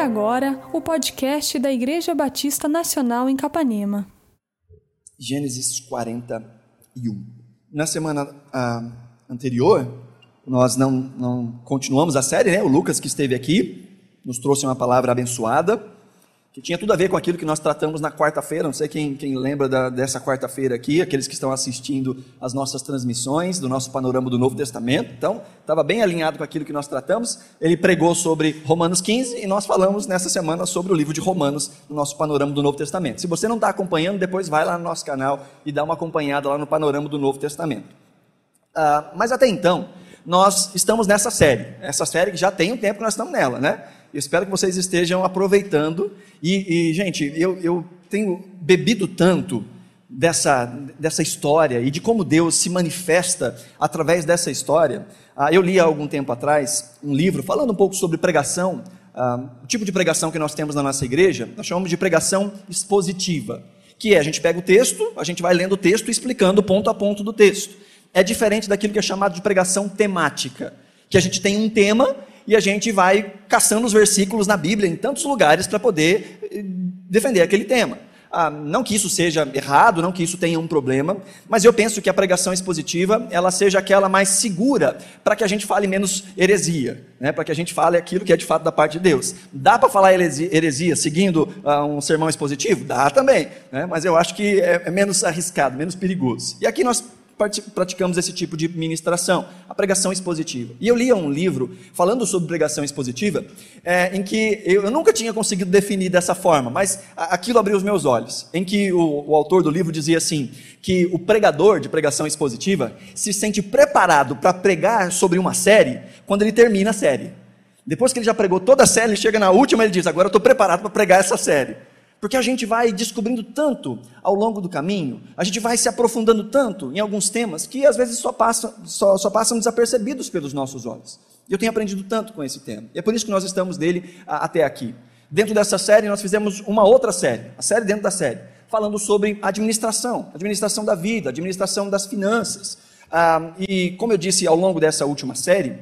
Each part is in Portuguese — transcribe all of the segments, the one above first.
agora o podcast da Igreja Batista Nacional em Capanema. Gênesis 41. Na semana ah, anterior, nós não, não continuamos a série, né? O Lucas que esteve aqui nos trouxe uma palavra abençoada que tinha tudo a ver com aquilo que nós tratamos na quarta-feira. Não sei quem, quem lembra da, dessa quarta-feira aqui, aqueles que estão assistindo as nossas transmissões do nosso panorama do Novo Testamento. Então, estava bem alinhado com aquilo que nós tratamos. Ele pregou sobre Romanos 15 e nós falamos nessa semana sobre o livro de Romanos no nosso panorama do Novo Testamento. Se você não está acompanhando, depois vai lá no nosso canal e dá uma acompanhada lá no panorama do Novo Testamento. Ah, mas até então, nós estamos nessa série. Essa série que já tem um tempo que nós estamos nela, né? Espero que vocês estejam aproveitando. E, e gente, eu, eu tenho bebido tanto dessa, dessa história e de como Deus se manifesta através dessa história. Ah, eu li há algum tempo atrás um livro falando um pouco sobre pregação. Ah, o tipo de pregação que nós temos na nossa igreja, nós chamamos de pregação expositiva. Que é, a gente pega o texto, a gente vai lendo o texto explicando ponto a ponto do texto. É diferente daquilo que é chamado de pregação temática, que a gente tem um tema e a gente vai caçando os versículos na Bíblia em tantos lugares para poder eh, defender aquele tema. Ah, não que isso seja errado, não que isso tenha um problema, mas eu penso que a pregação expositiva ela seja aquela mais segura para que a gente fale menos heresia, né? para que a gente fale aquilo que é de fato da parte de Deus. Dá para falar heresia, seguindo ah, um sermão expositivo? Dá também, né? mas eu acho que é, é menos arriscado, menos perigoso. E aqui nós praticamos esse tipo de ministração, a pregação expositiva. E eu lia um livro falando sobre pregação expositiva, é, em que eu, eu, nunca tinha conseguido definir dessa forma, mas aquilo abriu os meus olhos, em que o, o autor do livro dizia assim, que o pregador de pregação expositiva se sente preparado para pregar sobre uma série quando ele termina a série. Depois que ele já pregou toda a série, ele chega na última e ele diz: Agora eu estou preparado para pregar essa série. Porque a gente vai descobrindo tanto ao longo do caminho, a gente vai se aprofundando tanto em alguns temas que às vezes só passam, só, só passam desapercebidos pelos nossos olhos. Eu tenho aprendido tanto com esse tema. E é por isso que nós estamos dele a, até aqui. Dentro dessa série, nós fizemos uma outra série, a série dentro da série, falando sobre administração, administração da vida, administração das finanças. Ah, e como eu disse ao longo dessa última série,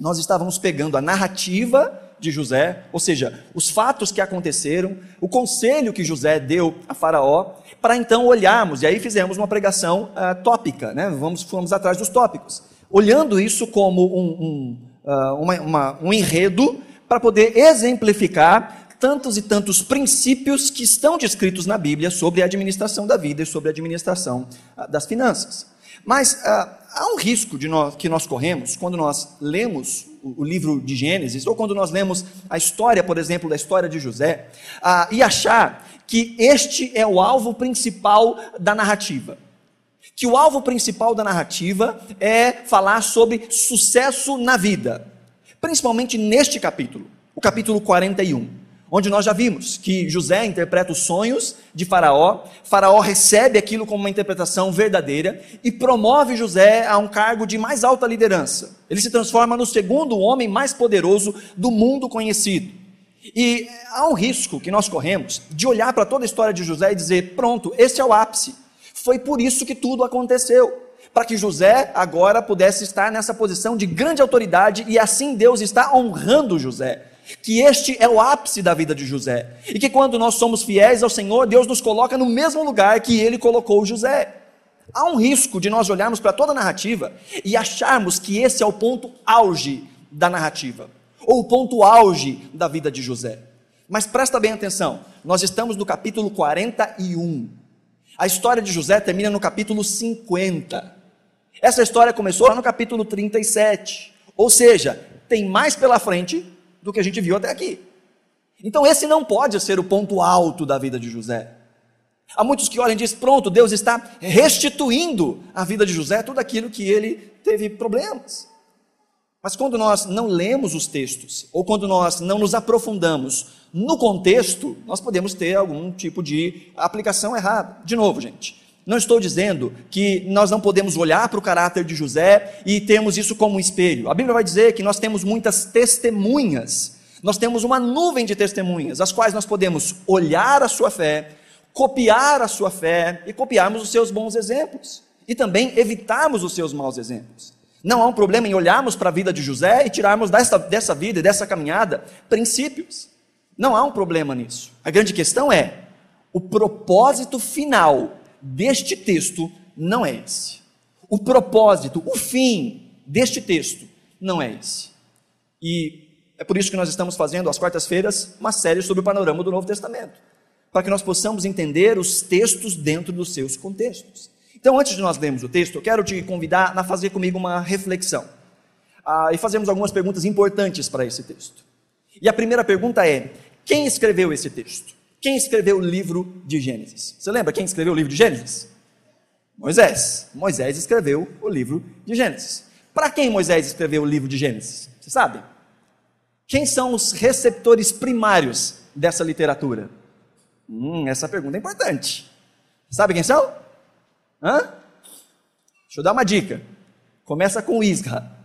nós estávamos pegando a narrativa de José, ou seja, os fatos que aconteceram, o conselho que José deu a Faraó, para então olharmos, e aí fizemos uma pregação uh, tópica, né? Vamos, fomos atrás dos tópicos, olhando isso como um, um, uh, uma, uma, um enredo para poder exemplificar tantos e tantos princípios que estão descritos na Bíblia sobre a administração da vida e sobre a administração uh, das finanças. Mas há um risco de nós, que nós corremos quando nós lemos o, livro de Gênesis, ou quando nós lemos a história, por exemplo, da história de José, ah, e achar que este é o alvo principal da narrativa. Que o alvo principal da narrativa é falar sobre sucesso na vida, principalmente neste capítulo, o capítulo 41 onde nós já vimos que José interpreta os sonhos de Faraó, Faraó recebe aquilo como uma interpretação verdadeira e promove José a um cargo de mais alta liderança. Ele se transforma no segundo homem mais poderoso do mundo conhecido. E há um risco que nós corremos de olhar para toda a história de José e dizer: pronto, esse é o ápice. Foi por isso que tudo aconteceu. Para que José agora pudesse estar nessa posição de grande autoridade e assim Deus está honrando José que este é o ápice da vida de José. E que quando nós somos fiéis ao Senhor, Deus nos coloca no mesmo lugar que ele colocou José. Há um risco de nós olharmos para toda a narrativa e acharmos que esse é o ponto auge da narrativa, ou o ponto auge da vida de José. Mas presta bem atenção, nós estamos no capítulo 41. A história de José termina no capítulo 50. Essa história começou lá no capítulo 37. Ou seja, tem mais pela frente do que a gente viu até aqui. Então, esse não pode ser o ponto alto da vida de José. Há muitos que olham e dizem: pronto, Deus está restituindo a vida de José tudo aquilo que ele teve problemas. Mas quando nós não lemos os textos, ou quando nós não nos aprofundamos no contexto, nós podemos ter algum tipo de aplicação errada. De novo, gente, não estou dizendo que nós não podemos olhar para o caráter de José e temos isso como um espelho. A Bíblia vai dizer que nós temos muitas testemunhas. Nós temos uma nuvem de testemunhas, as quais nós podemos olhar a sua fé, copiar a sua fé e copiarmos os seus bons exemplos. E também evitarmos os seus maus exemplos. Não há um problema em olharmos para a vida de José e tirarmos dessa, dessa vida e dessa caminhada princípios. Não há um problema nisso. A grande questão é: o propósito final deste texto não é esse. O propósito, o fim deste texto não é esse. E é por isso que nós estamos fazendo, às quartas-feiras, uma série sobre o panorama do Novo Testamento, para que nós possamos entender os textos dentro dos seus contextos. Então, antes de nós lermos o texto, eu quero te convidar a fazer comigo uma reflexão. Ah, e fazemos algumas perguntas importantes para esse texto. E a primeira pergunta é: quem escreveu esse texto? Quem escreveu o livro de Gênesis? Você lembra quem escreveu o livro de Gênesis? Moisés. Moisés escreveu o livro de Gênesis. Para quem Moisés escreveu o livro de Gênesis? Você sabe? Quem são os receptores primários dessa literatura? Hum, essa pergunta é importante. Sabe quem são? Hã? Deixa eu dar uma dica. Começa com Isra.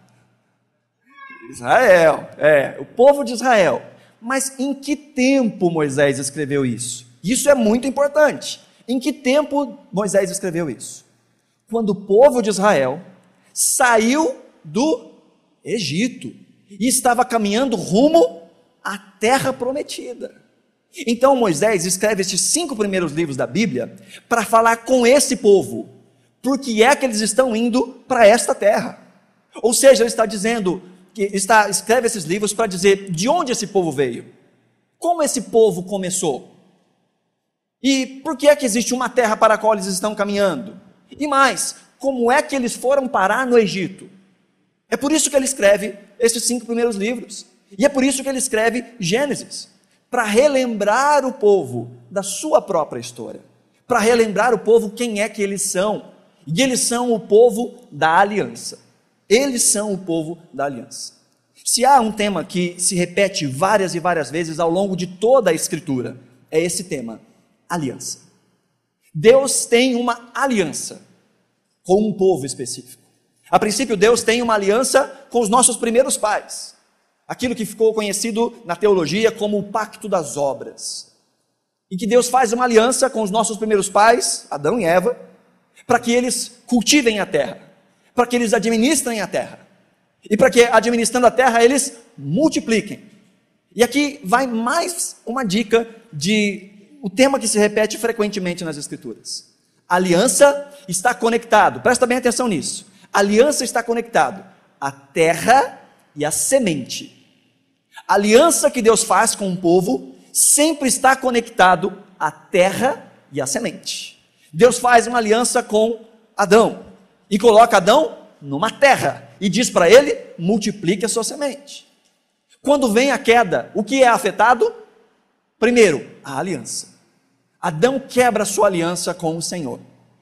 Israel, é, o povo de Israel. Mas em que tempo Moisés escreveu isso? Isso é muito importante. Em que tempo Moisés escreveu isso? Quando o povo de Israel saiu do Egito e estava caminhando rumo à terra prometida. Então Moisés escreve esses cinco primeiros livros da Bíblia para falar com esse povo, porque é que eles estão indo para esta terra. Ou seja, ele está dizendo que está escreve esses livros para dizer de onde esse povo veio, como esse povo começou e por que é que existe uma terra para a qual eles estão caminhando e mais como é que eles foram parar no Egito. É por isso que ele escreve esses cinco primeiros livros. E é por isso que ele escreve Gênesis para relembrar o povo da sua própria história, para relembrar o povo quem é que eles são. E eles são o povo da aliança. Eles são o povo da aliança. Se há um tema que se repete várias e várias vezes ao longo de toda a Escritura, é esse tema: aliança. Deus tem uma aliança com um povo específico. A princípio, Deus tem uma aliança com os nossos primeiros pais, aquilo que ficou conhecido na teologia como o pacto das obras. E que Deus faz uma aliança com os nossos primeiros pais, Adão e Eva, para que eles cultivem a terra, para que eles administrem a terra, e para que, administrando a terra, eles multipliquem. E aqui vai mais uma dica de o tema que se repete frequentemente nas Escrituras. aliança está conectado, presta bem atenção nisso aliança está conectado à terra e à semente. A aliança que Deus faz com o povo sempre está conectado à terra e à semente. Deus faz uma aliança com Adão e coloca Adão numa terra e diz para ele: multiplique a sua semente. Quando vem a queda, o que é afetado? Primeiro, a aliança. Adão quebra sua aliança com o Senhor.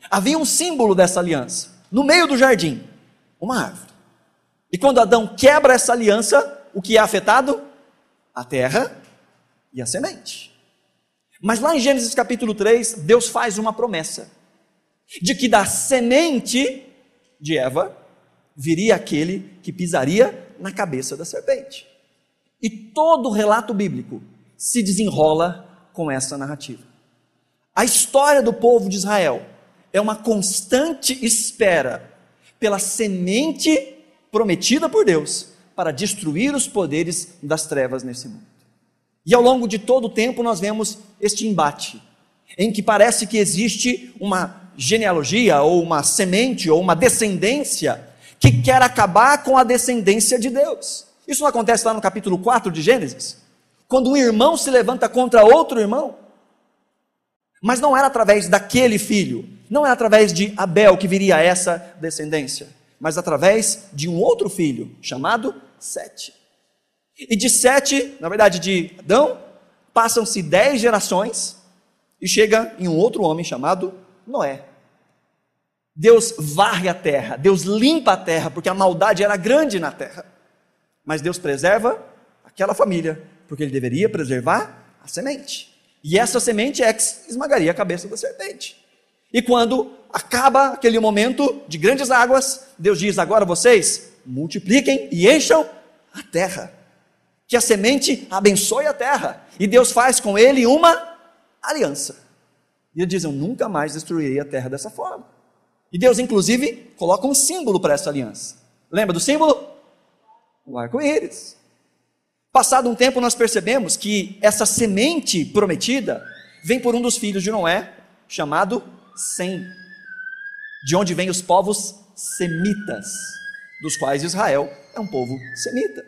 Havia um símbolo dessa aliança no meio do jardim, uma árvore. E quando Adão quebra essa aliança, o que é afetado? A terra e a semente. Mas lá em Gênesis capítulo 3, Deus faz uma promessa de que da semente de Eva viria aquele que pisaria na cabeça da serpente. E todo o relato bíblico se desenrola com essa narrativa. A história do povo de Israel é uma constante espera pela semente prometida por Deus para destruir os poderes das trevas nesse mundo. E ao longo de todo o tempo nós vemos este embate, em que parece que existe uma genealogia, ou uma semente, ou uma descendência, que quer acabar com a descendência de Deus. Isso não acontece lá no capítulo 4 de Gênesis? Quando um irmão se levanta contra outro irmão? Mas não era através daquele filho, não é através de Abel que viria essa descendência, mas através de um outro filho, chamado Sete. E de Sete, na verdade de Adão, passam-se dez gerações e chega em um outro homem chamado Noé. Deus varre a terra, Deus limpa a terra, porque a maldade era grande na terra. Mas Deus preserva aquela família, porque ele deveria preservar a semente. E essa semente é que esmagaria a cabeça da serpente. E quando acaba aquele momento de grandes águas, Deus diz: agora vocês multipliquem e encham a terra. Que a semente abençoe a terra. E Deus faz com ele uma aliança. E ele diz: Eu nunca mais destruirei a terra dessa forma. E Deus, inclusive, coloca um símbolo para essa aliança. Lembra do símbolo? O arco-íris. Passado um tempo, nós percebemos que essa semente prometida vem por um dos filhos de Noé, chamado Sem, de onde vêm os povos semitas, dos quais Israel é um povo semita.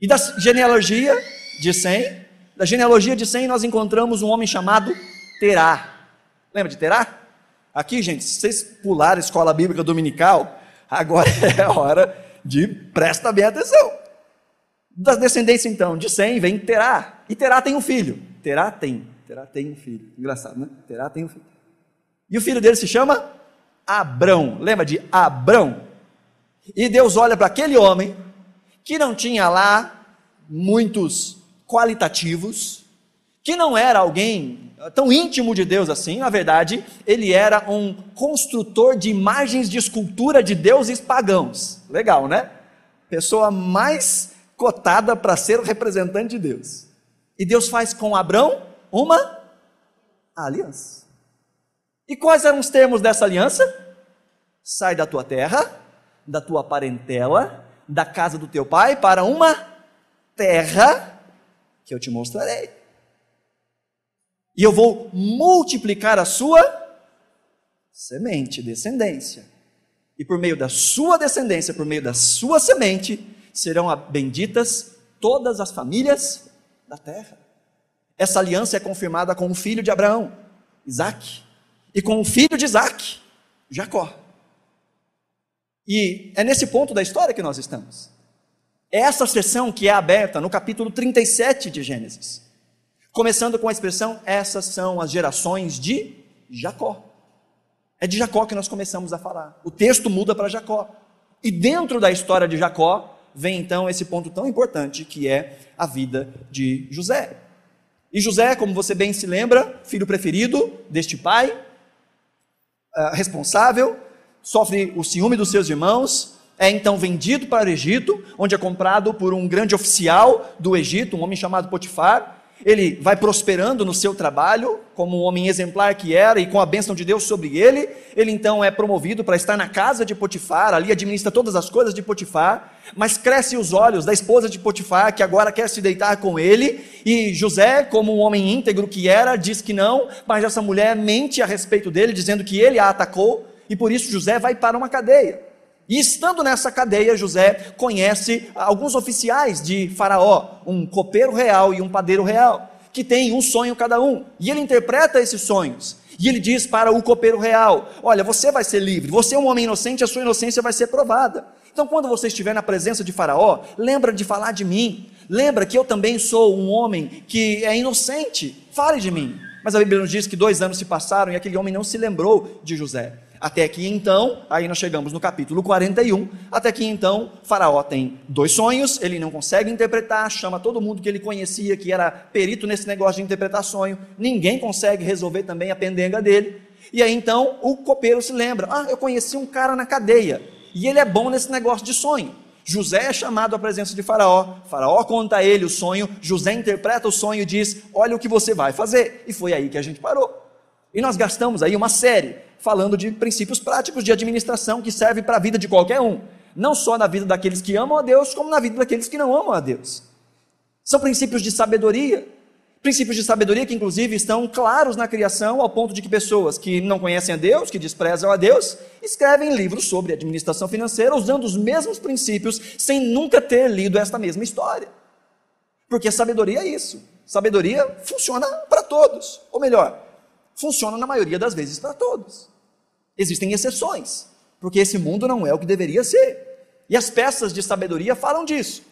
E da genealogia de Sem, da genealogia de Sem, nós encontramos um homem chamado Terá. Lembra de Terá? Aqui, gente, se vocês pularem a escola bíblica dominical, agora é hora de presta bem atenção. Da descendência, então, de Sem vem Terá. E Terá tem um filho. Terá tem. Terá tem um filho. Engraçado, né? Terá tem um filho. E o filho dele se chama Abrão. Lembra de Abrão? E Deus olha para aquele homem que não tinha lá muitos qualitativos, que não era alguém tão íntimo de Deus assim, na verdade, ele era um construtor de imagens de escultura de deuses pagãos. Legal, né? Pessoa mais cotada para ser representante de Deus. E Deus faz com Abrão uma aliança. E quais eram os termos dessa aliança? Sai da tua terra, da tua parentela, da casa do teu pai, para uma terra que eu te mostrarei. E eu vou multiplicar a sua semente, descendência. E por meio da sua descendência, por meio da sua semente, serão benditas todas as famílias da terra. Essa aliança é confirmada com o filho de Abraão, Isaac, e com o filho de Isaac, Jacó. E é nesse ponto da história que nós estamos. É essa sessão que é aberta no capítulo 37 de Gênesis. Começando com a expressão: essas são as gerações de Jacó. É de Jacó que nós começamos a falar. O texto muda para Jacó. E dentro da história de Jacó, vem então esse ponto tão importante que é a vida de José. E José, como você bem se lembra, filho preferido deste pai, uh, responsável, sofre o ciúme dos seus irmãos, é então vendido para o Egito, onde é comprado por um grande oficial do Egito, um homem chamado Potifar. Ele vai prosperando no seu trabalho, como um homem exemplar que era, e com a bênção de Deus sobre ele. Ele então é promovido para estar na casa de Potifar, ali administra todas as coisas de Potifar, mas cresce os olhos da esposa de Potifar, que agora quer se deitar com ele. E José, como um homem íntegro que era, diz que não, mas essa mulher mente a respeito dele, dizendo que ele a atacou e por isso José vai para uma cadeia. E estando nessa cadeia, José conhece alguns oficiais de Faraó, um copeiro real e um padeiro real, que têm um sonho cada um. E ele interpreta esses sonhos. E ele diz para o copeiro real: Olha, você vai ser livre, você é um homem inocente, a sua inocência vai ser provada. Então, quando você estiver na presença de Faraó, lembra de falar de mim. Lembra que eu também sou um homem que é inocente. Fale de mim. Mas a Bíblia nos diz que dois anos se passaram e aquele homem não se lembrou de José. Até que então, aí nós chegamos no capítulo 41, até que então, Faraó tem dois sonhos, ele não consegue interpretar, chama todo mundo que ele conhecia, que era perito nesse negócio de interpretar sonho, ninguém consegue resolver também a pendenga dele. E aí então, o copeiro se lembra: ah, eu conheci um cara na cadeia, e ele é bom nesse negócio de sonho. José é chamado à presença de Faraó, Faraó conta a ele o sonho, José interpreta o sonho e diz: Olha o que você vai fazer. E foi aí que a gente parou. E nós gastamos aí uma série falando de princípios práticos de administração que servem para a vida de qualquer um, não só na vida daqueles que amam a Deus, como na vida daqueles que não amam a Deus. São princípios de sabedoria, princípios de sabedoria que inclusive estão claros na criação, ao ponto de que pessoas que não conhecem a Deus, que desprezam a Deus, escrevem livros sobre administração financeira usando os mesmos princípios sem nunca ter lido esta mesma história. Porque sabedoria é isso. Sabedoria funciona para todos, ou melhor, funciona na maioria das vezes para todos. Existem exceções, porque esse mundo não é o que deveria ser. E as peças de sabedoria falam disso,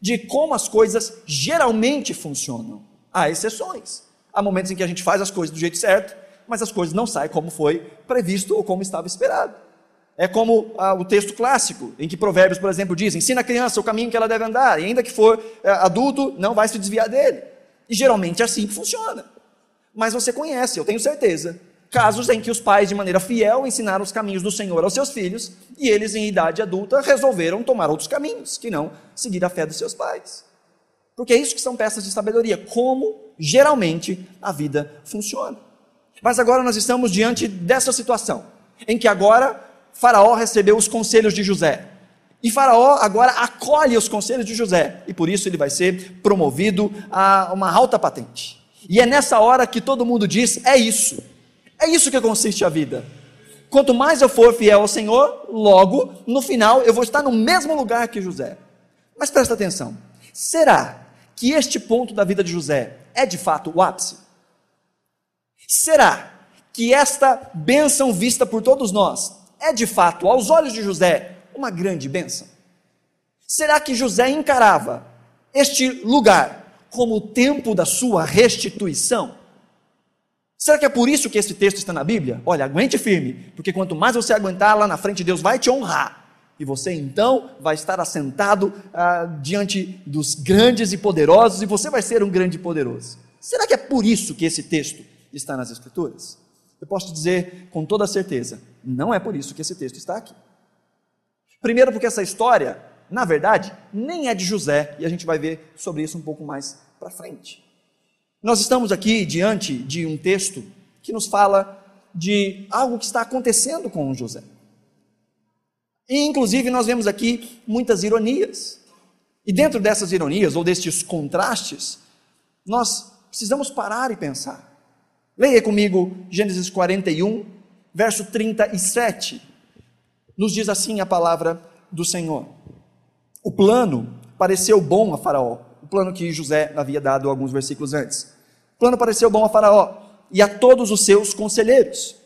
de como as coisas geralmente funcionam. Há exceções. Há momentos em que a gente faz as coisas do jeito certo, mas as coisas não saem como foi previsto ou como estava esperado. É como ah, o texto clássico, em que Provérbios, por exemplo, diz: ensina a criança o caminho que ela deve andar, e ainda que for é, adulto, não vai se desviar dele. E geralmente é assim que funciona mas você conhece, eu tenho certeza, casos em que os pais, de maneira fiel, ensinaram os caminhos do Senhor aos seus filhos e eles, em idade adulta, resolveram tomar outros caminhos, que não seguir a fé dos seus pais. Porque é isso que são peças de sabedoria, como geralmente a vida funciona. Mas agora nós estamos diante dessa situação, em que agora Faraó recebeu os conselhos de José. E Faraó agora acolhe os conselhos de José, e por isso ele vai ser promovido a uma alta patente. E é nessa hora que todo mundo diz: é isso, é isso que consiste a vida. Quanto mais eu for fiel ao Senhor, logo, no final, eu vou estar no mesmo lugar que José. Mas presta atenção: será que este ponto da vida de José é de fato o ápice? Será que esta bênção vista por todos nós é de fato, aos olhos de José, uma grande bênção? Será que José encarava este lugar como o tempo da sua restituição? Será que é por isso que esse texto está na Bíblia? Olha, aguente firme, porque quanto mais você aguentar lá na frente, Deus vai te honrar. E você então vai estar assentado ah, diante dos grandes e poderosos, e você vai ser um grande e poderoso. Será que é por isso que esse texto está nas Escrituras? Eu posso dizer com toda certeza, não é por isso que esse texto está aqui. Primeiro, porque essa história, na verdade, nem é de José, e a gente vai ver sobre isso um pouco mais para frente. Nós estamos aqui diante de um texto que nos fala de algo que está acontecendo com José. E, inclusive, nós vemos aqui muitas ironias. E dentro dessas ironias, ou destes contrastes, nós precisamos parar e pensar. Leia comigo Gênesis 41, verso 37 nos diz assim a palavra do Senhor. O plano pareceu bom a Faraó, plano que José havia dado alguns versículos antes. O plano pareceu bom a Faraó e a todos os seus conselheiros.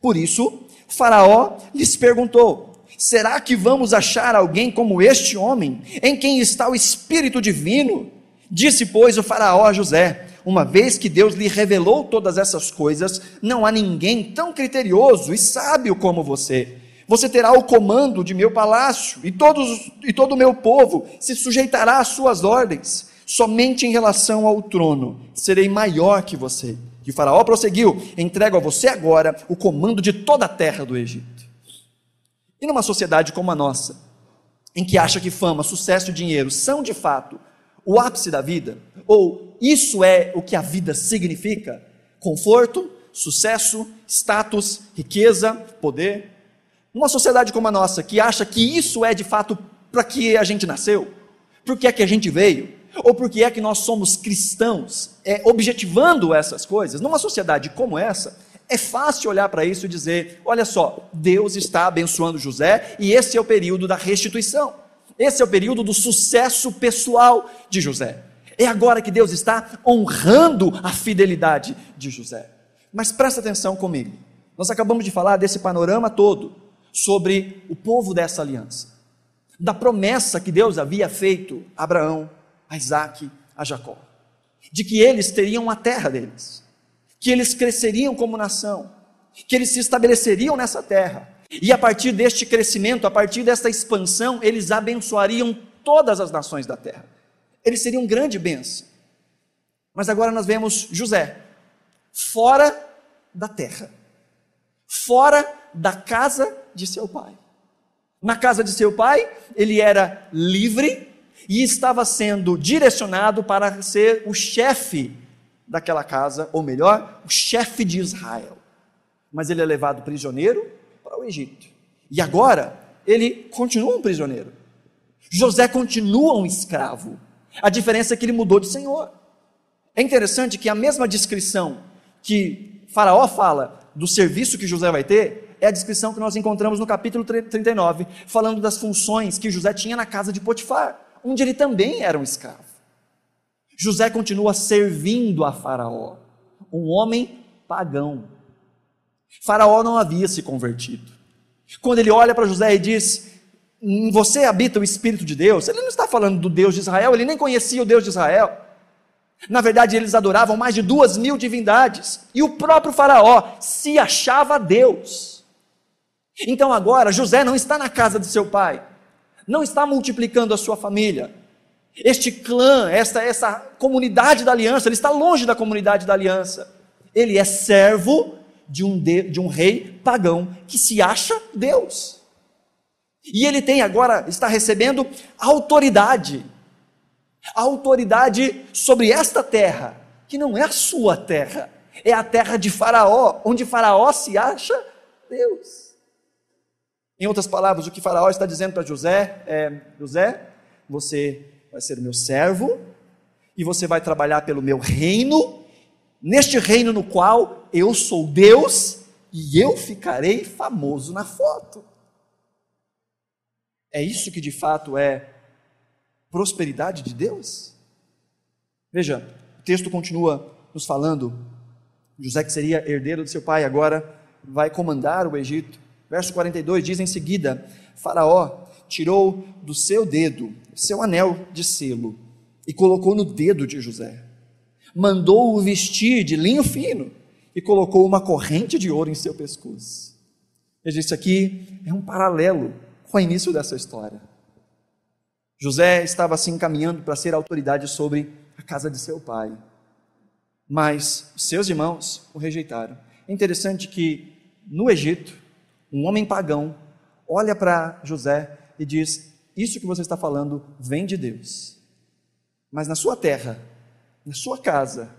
Por isso, Faraó lhes perguntou: Será que vamos achar alguém como este homem, em quem está o Espírito Divino? Disse, pois, o Faraó a José: Uma vez que Deus lhe revelou todas essas coisas, não há ninguém tão criterioso e sábio como você. Você terá o comando de meu palácio, e, todos, e todo o meu povo se sujeitará às suas ordens. Somente em relação ao trono serei maior que você. E o Faraó prosseguiu: Entrego a você agora o comando de toda a terra do Egito. E numa sociedade como a nossa, em que acha que fama, sucesso e dinheiro são de fato o ápice da vida, ou isso é o que a vida significa: conforto, sucesso, status, riqueza, poder. Uma sociedade como a nossa, que acha que isso é de fato para que a gente nasceu, por que é que a gente veio, ou por que é que nós somos cristãos, é, objetivando essas coisas, numa sociedade como essa, é fácil olhar para isso e dizer: olha só, Deus está abençoando José e esse é o período da restituição, esse é o período do sucesso pessoal de José. É agora que Deus está honrando a fidelidade de José. Mas presta atenção comigo, nós acabamos de falar desse panorama todo sobre o povo dessa aliança, da promessa que Deus havia feito a Abraão, a Isaac, a Jacó, de que eles teriam a terra deles, que eles cresceriam como nação, que eles se estabeleceriam nessa terra, e a partir deste crescimento, a partir desta expansão, eles abençoariam todas as nações da terra. Eles seriam grande bênção. Mas agora nós vemos José, fora da terra, fora da casa de seu pai. Na casa de seu pai, ele era livre e estava sendo direcionado para ser o chefe daquela casa, ou melhor, o chefe de Israel. Mas ele é levado prisioneiro para o Egito. E agora, ele continua um prisioneiro. José continua um escravo. A diferença é que ele mudou de senhor. É interessante que a mesma descrição que Faraó fala do serviço que José vai ter, é a descrição que nós encontramos no capítulo 39, falando das funções que José tinha na casa de Potifar, onde ele também era um escravo. José continua servindo a Faraó, um homem pagão. Faraó não havia se convertido. Quando ele olha para José e diz: Em você habita o Espírito de Deus, ele não está falando do Deus de Israel, ele nem conhecia o Deus de Israel. Na verdade, eles adoravam mais de duas mil divindades, e o próprio Faraó se achava Deus. Então agora José não está na casa de seu pai, não está multiplicando a sua família. Este clã, esta, essa comunidade da aliança, ele está longe da comunidade da aliança. Ele é servo de um, de, de um rei pagão que se acha Deus. E ele tem agora, está recebendo autoridade. Autoridade sobre esta terra, que não é a sua terra, é a terra de Faraó, onde Faraó se acha Deus. Em outras palavras, o que Faraó está dizendo para José é: José, você vai ser o meu servo e você vai trabalhar pelo meu reino, neste reino no qual eu sou Deus e eu ficarei famoso na foto. É isso que de fato é prosperidade de Deus? Veja, o texto continua nos falando: José, que seria herdeiro de seu pai, agora vai comandar o Egito. Verso 42 diz em seguida: Faraó tirou do seu dedo seu anel de selo e colocou no dedo de José. Mandou-o vestir de linho fino e colocou uma corrente de ouro em seu pescoço. Veja, isso aqui é um paralelo com o início dessa história. José estava assim caminhando para ser autoridade sobre a casa de seu pai, mas seus irmãos o rejeitaram. É interessante que no Egito, um homem pagão olha para José e diz: Isso que você está falando vem de Deus. Mas na sua terra, na sua casa,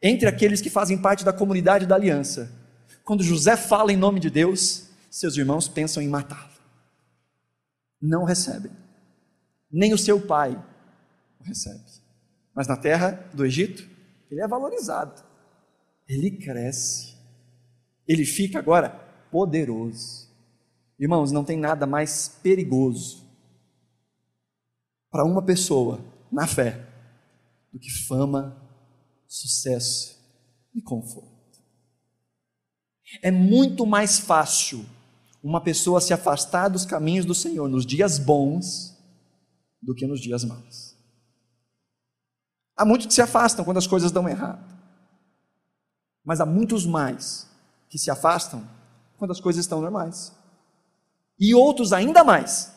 entre aqueles que fazem parte da comunidade da aliança, quando José fala em nome de Deus, seus irmãos pensam em matá-lo. Não recebem. Nem o seu pai o recebe. Mas na terra do Egito, ele é valorizado. Ele cresce. Ele fica agora poderoso. Irmãos, não tem nada mais perigoso para uma pessoa na fé do que fama, sucesso e conforto. É muito mais fácil uma pessoa se afastar dos caminhos do Senhor nos dias bons do que nos dias maus. Há muitos que se afastam quando as coisas dão errado, mas há muitos mais que se afastam quando as coisas estão normais, e outros ainda mais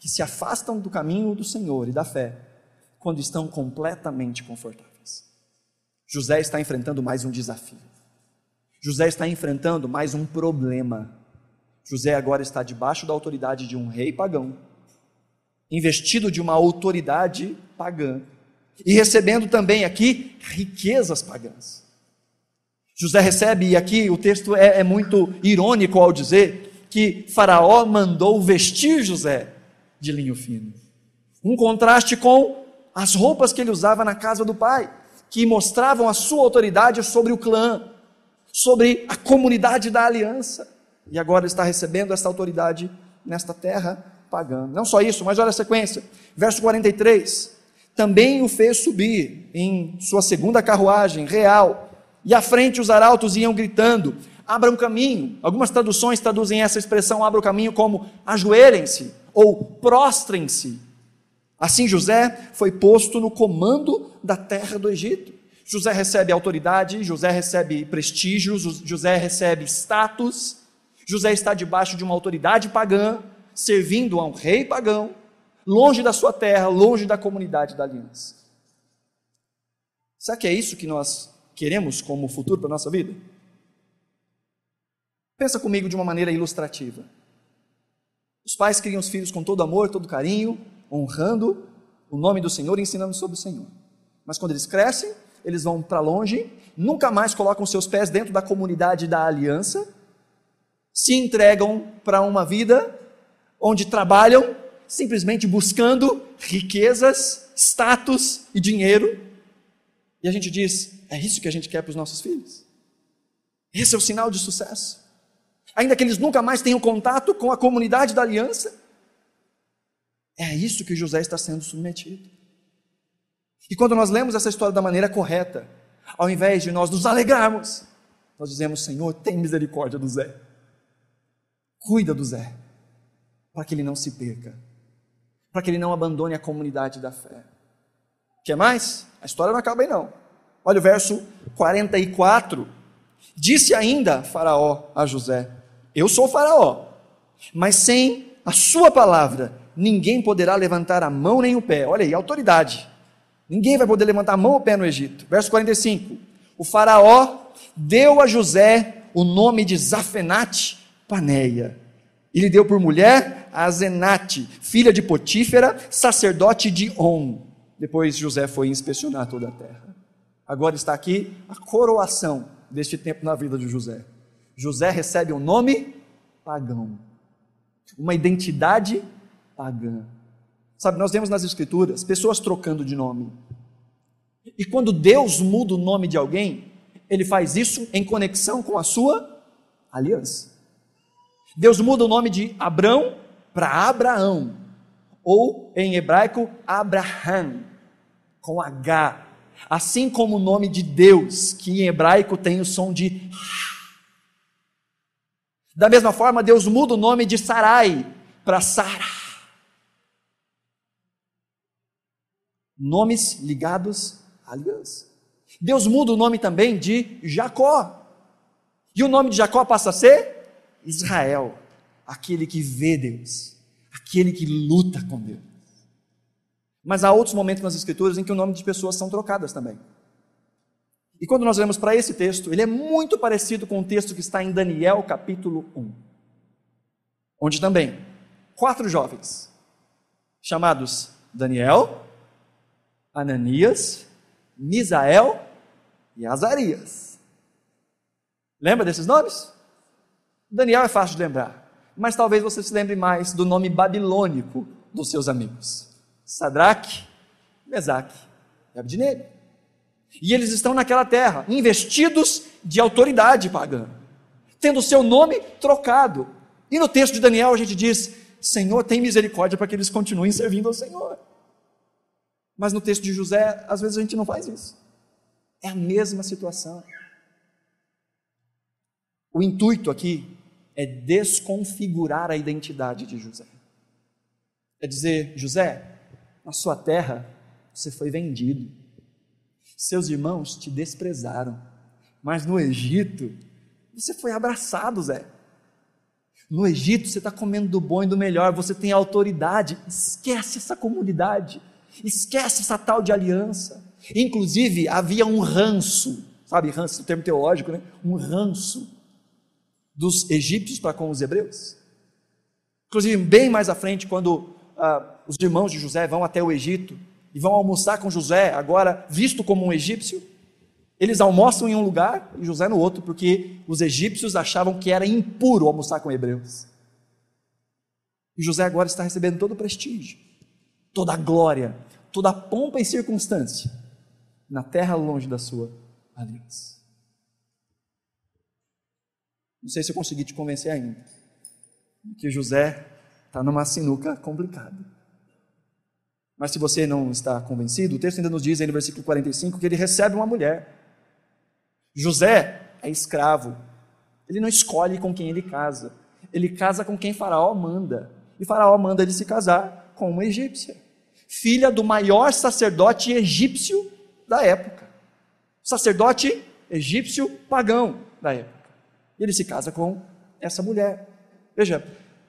que se afastam do caminho do Senhor e da fé quando estão completamente confortáveis. José está enfrentando mais um desafio. José está enfrentando mais um problema. José agora está debaixo da autoridade de um rei pagão, investido de uma autoridade pagã e recebendo também aqui riquezas pagãs. José recebe, e aqui o texto é, é muito irônico ao dizer que Faraó mandou vestir José de linho fino. Um contraste com as roupas que ele usava na casa do pai, que mostravam a sua autoridade sobre o clã, sobre a comunidade da aliança. E agora está recebendo essa autoridade nesta terra pagã. Não só isso, mas olha a sequência. Verso 43. Também o fez subir em sua segunda carruagem real, e à frente os arautos iam gritando: abram caminho. Algumas traduções traduzem essa expressão abram caminho como ajoelhem-se ou prostrem-se Assim José foi posto no comando da terra do Egito. José recebe autoridade, José recebe prestígio, José recebe status. José está debaixo de uma autoridade pagã, servindo a um rei pagão, longe da sua terra, longe da comunidade da aliança. Será que é isso que nós queremos como futuro para a nossa vida? Pensa comigo de uma maneira ilustrativa. Os pais criam os filhos com todo amor, todo carinho, honrando o nome do Senhor e ensinando sobre o Senhor. Mas quando eles crescem, eles vão para longe, nunca mais colocam seus pés dentro da comunidade da aliança, se entregam para uma vida onde trabalham simplesmente buscando riquezas, status e dinheiro. E a gente diz: é isso que a gente quer para os nossos filhos. Esse é o sinal de sucesso. Ainda que eles nunca mais tenham contato com a comunidade da aliança, é isso que José está sendo submetido. E quando nós lemos essa história da maneira correta, ao invés de nós nos alegrarmos, nós dizemos: Senhor, tem misericórdia do Zé. Cuida do Zé, para que ele não se perca, para que ele não abandone a comunidade da fé. Quer mais? A história não acaba aí não. Olha o verso 44. Disse ainda Faraó a José: Eu sou Faraó, mas sem a sua palavra ninguém poderá levantar a mão nem o pé. Olha aí, autoridade. Ninguém vai poder levantar a mão ou pé no Egito. Verso 45. O faraó deu a José o nome de Zafenate Paneia. E lhe deu por mulher a Zenate, filha de Potífera, sacerdote de On. Depois José foi inspecionar toda a terra. Agora está aqui a coroação deste tempo na vida de José. José recebe um nome pagão uma identidade pagã. Sabe, nós vemos nas Escrituras pessoas trocando de nome. E quando Deus muda o nome de alguém, ele faz isso em conexão com a sua aliança. Deus muda o nome de Abrão para Abraão, ou em hebraico, Abraham, com H. Assim como o nome de Deus, que em hebraico tem o som de da mesma forma, Deus muda o nome de Sarai para Sara. Nomes ligados à aliança. Deus muda o nome também de Jacó. E o nome de Jacó passa a ser Israel, aquele que vê Deus, aquele que luta com Deus. Mas há outros momentos nas Escrituras em que o nome de pessoas são trocadas também. E quando nós olhamos para esse texto, ele é muito parecido com o texto que está em Daniel capítulo 1, onde também quatro jovens, chamados Daniel, Ananias, Misael e Azarias. Lembra desses nomes? Daniel é fácil de lembrar, mas talvez você se lembre mais do nome babilônico dos seus amigos: Sadraque, Mesaque e Abdinego. E eles estão naquela terra, investidos de autoridade pagã, tendo seu nome trocado. E no texto de Daniel a gente diz: Senhor, tem misericórdia para que eles continuem servindo ao Senhor. Mas no texto de José, às vezes a gente não faz isso. É a mesma situação. O intuito aqui é desconfigurar a identidade de José. É dizer, José, na sua terra você foi vendido seus irmãos te desprezaram, mas no Egito você foi abraçado, Zé. No Egito você está comendo do bom e do melhor, você tem autoridade. Esquece essa comunidade, esquece essa tal de aliança. Inclusive havia um ranço, sabe, ranço, termo teológico, né? Um ranço dos egípcios para com os hebreus. Inclusive, bem mais à frente, quando ah, os irmãos de José vão até o Egito, e vão almoçar com José, agora visto como um egípcio. Eles almoçam em um lugar e José no outro, porque os egípcios achavam que era impuro almoçar com hebreus. E José agora está recebendo todo o prestígio, toda a glória, toda a pompa e circunstância na terra longe da sua aliança. Não sei se eu consegui te convencer ainda, que José está numa sinuca complicada. Mas se você não está convencido, o texto ainda nos diz aí no versículo 45 que ele recebe uma mulher. José é escravo. Ele não escolhe com quem ele casa. Ele casa com quem Faraó manda. E Faraó manda ele se casar com uma egípcia, filha do maior sacerdote egípcio da época. Sacerdote egípcio pagão da época. E ele se casa com essa mulher. Veja,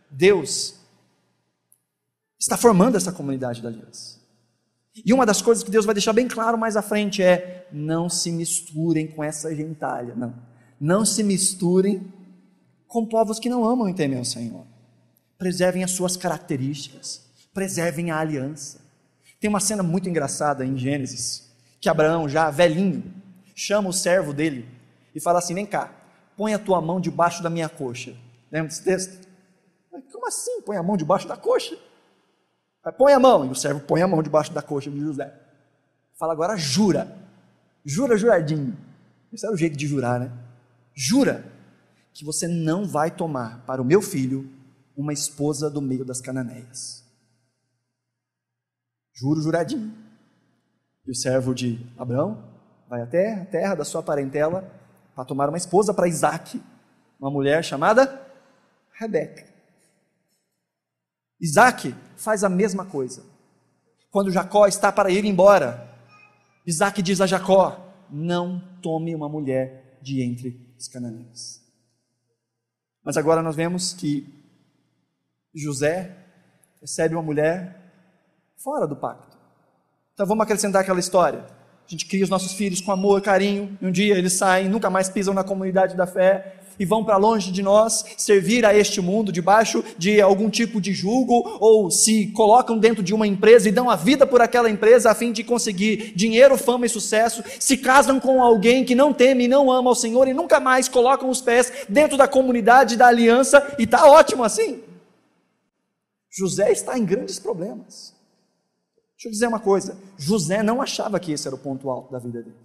Deus está formando essa comunidade da aliança. E uma das coisas que Deus vai deixar bem claro mais à frente é: não se misturem com essa gentalha, não. Não se misturem com povos que não amam e temem ao Senhor. Preservem as suas características, preservem a aliança. Tem uma cena muito engraçada em Gênesis, que Abraão, já velhinho, chama o servo dele e fala assim: Vem cá, põe a tua mão debaixo da minha coxa. Lembra desse texto? Como assim? Põe a mão debaixo da coxa? Põe a mão. E o servo põe a mão debaixo da coxa de José. Fala agora, jura. Jura, juradinho. Esse era o jeito de jurar, né? Jura que você não vai tomar para o meu filho uma esposa do meio das cananeias. Juro, juradinho. E o servo de Abraão vai até a terra da sua parentela para tomar uma esposa para Isaac, uma mulher chamada Rebeca. Isaac faz a mesma coisa. Quando Jacó está para ir embora, Isaac diz a Jacó: Não tome uma mulher de entre os cananeus. Mas agora nós vemos que José recebe uma mulher fora do pacto. Então vamos acrescentar aquela história. A gente cria os nossos filhos com amor, carinho, e um dia eles saem, nunca mais pisam na comunidade da fé, e vão para longe de nós, servir a este mundo debaixo de algum tipo de julgo, ou se colocam dentro de uma empresa e dão a vida por aquela empresa a fim de conseguir dinheiro, fama e sucesso, se casam com alguém que não teme e não ama o Senhor e nunca mais colocam os pés dentro da comunidade da aliança, e está ótimo assim. José está em grandes problemas. Deixa eu dizer uma coisa: José não achava que esse era o ponto alto da vida dele.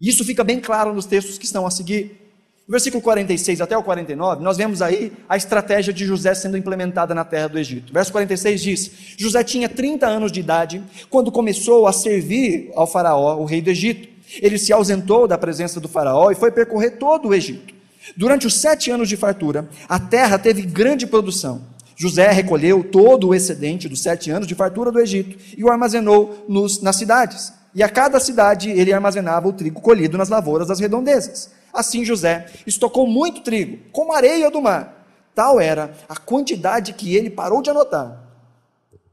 Isso fica bem claro nos textos que estão a seguir. No versículo 46 até o 49, nós vemos aí a estratégia de José sendo implementada na terra do Egito. Verso 46 diz: José tinha 30 anos de idade quando começou a servir ao Faraó, o rei do Egito. Ele se ausentou da presença do Faraó e foi percorrer todo o Egito. Durante os sete anos de fartura, a terra teve grande produção. José recolheu todo o excedente dos sete anos de fartura do Egito e o armazenou nos, nas cidades. E a cada cidade ele armazenava o trigo colhido nas lavouras das redondezas. Assim José estocou muito trigo, como areia do mar. Tal era a quantidade que ele parou de anotar,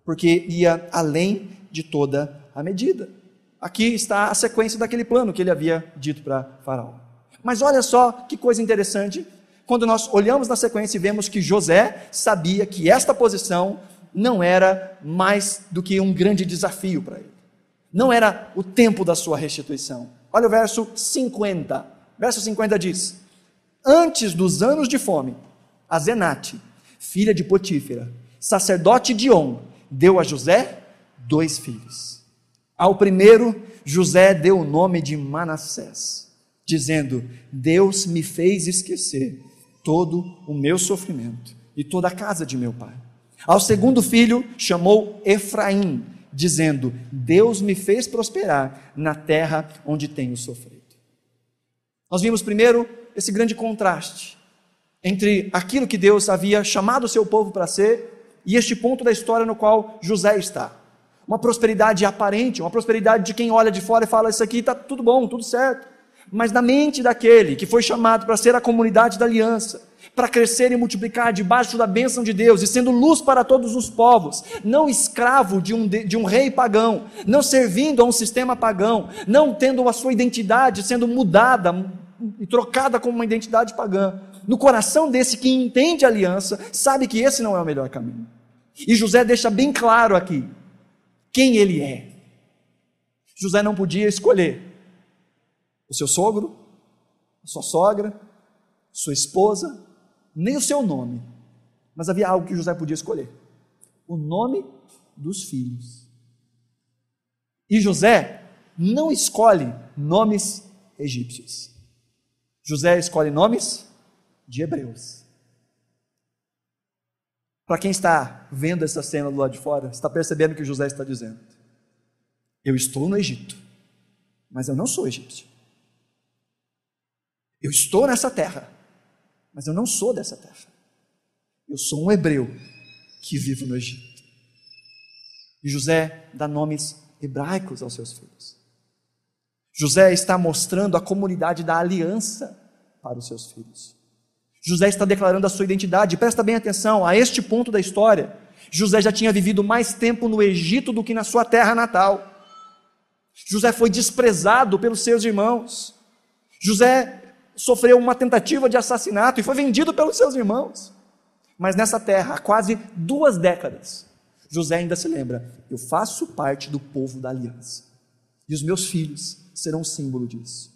porque ia além de toda a medida. Aqui está a sequência daquele plano que ele havia dito para Faraó. Mas olha só que coisa interessante, quando nós olhamos na sequência e vemos que José sabia que esta posição não era mais do que um grande desafio para ele. Não era o tempo da sua restituição. Olha o verso 50. Verso 50 diz: Antes dos anos de fome, a Zenate, filha de Potífera, sacerdote de On, deu a José dois filhos. Ao primeiro, José deu o nome de Manassés, dizendo: Deus me fez esquecer todo o meu sofrimento e toda a casa de meu pai. Ao segundo filho, chamou Efraim, dizendo: Deus me fez prosperar na terra onde tenho sofrido. Nós vimos primeiro esse grande contraste entre aquilo que Deus havia chamado o seu povo para ser e este ponto da história no qual José está. Uma prosperidade aparente, uma prosperidade de quem olha de fora e fala: Isso aqui está tudo bom, tudo certo. Mas na mente daquele que foi chamado para ser a comunidade da aliança, para crescer e multiplicar debaixo da bênção de Deus e sendo luz para todos os povos, não escravo de um, de um rei pagão, não servindo a um sistema pagão, não tendo a sua identidade sendo mudada e trocada como uma identidade pagã. No coração desse que entende a aliança, sabe que esse não é o melhor caminho. E José deixa bem claro aqui quem ele é. José não podia escolher o seu sogro, a sua sogra, sua esposa, nem o seu nome, mas havia algo que José podia escolher: o nome dos filhos. E José não escolhe nomes egípcios. José escolhe nomes de hebreus. Para quem está vendo essa cena do lado de fora, está percebendo o que José está dizendo. Eu estou no Egito, mas eu não sou egípcio. Eu estou nessa terra, mas eu não sou dessa terra. Eu sou um hebreu que vivo no Egito. E José dá nomes hebraicos aos seus filhos. José está mostrando a comunidade da aliança para os seus filhos. José está declarando a sua identidade. Presta bem atenção a este ponto da história. José já tinha vivido mais tempo no Egito do que na sua terra natal. José foi desprezado pelos seus irmãos. José sofreu uma tentativa de assassinato e foi vendido pelos seus irmãos. Mas nessa terra, há quase duas décadas, José ainda se lembra: eu faço parte do povo da aliança. E os meus filhos serão símbolo disso.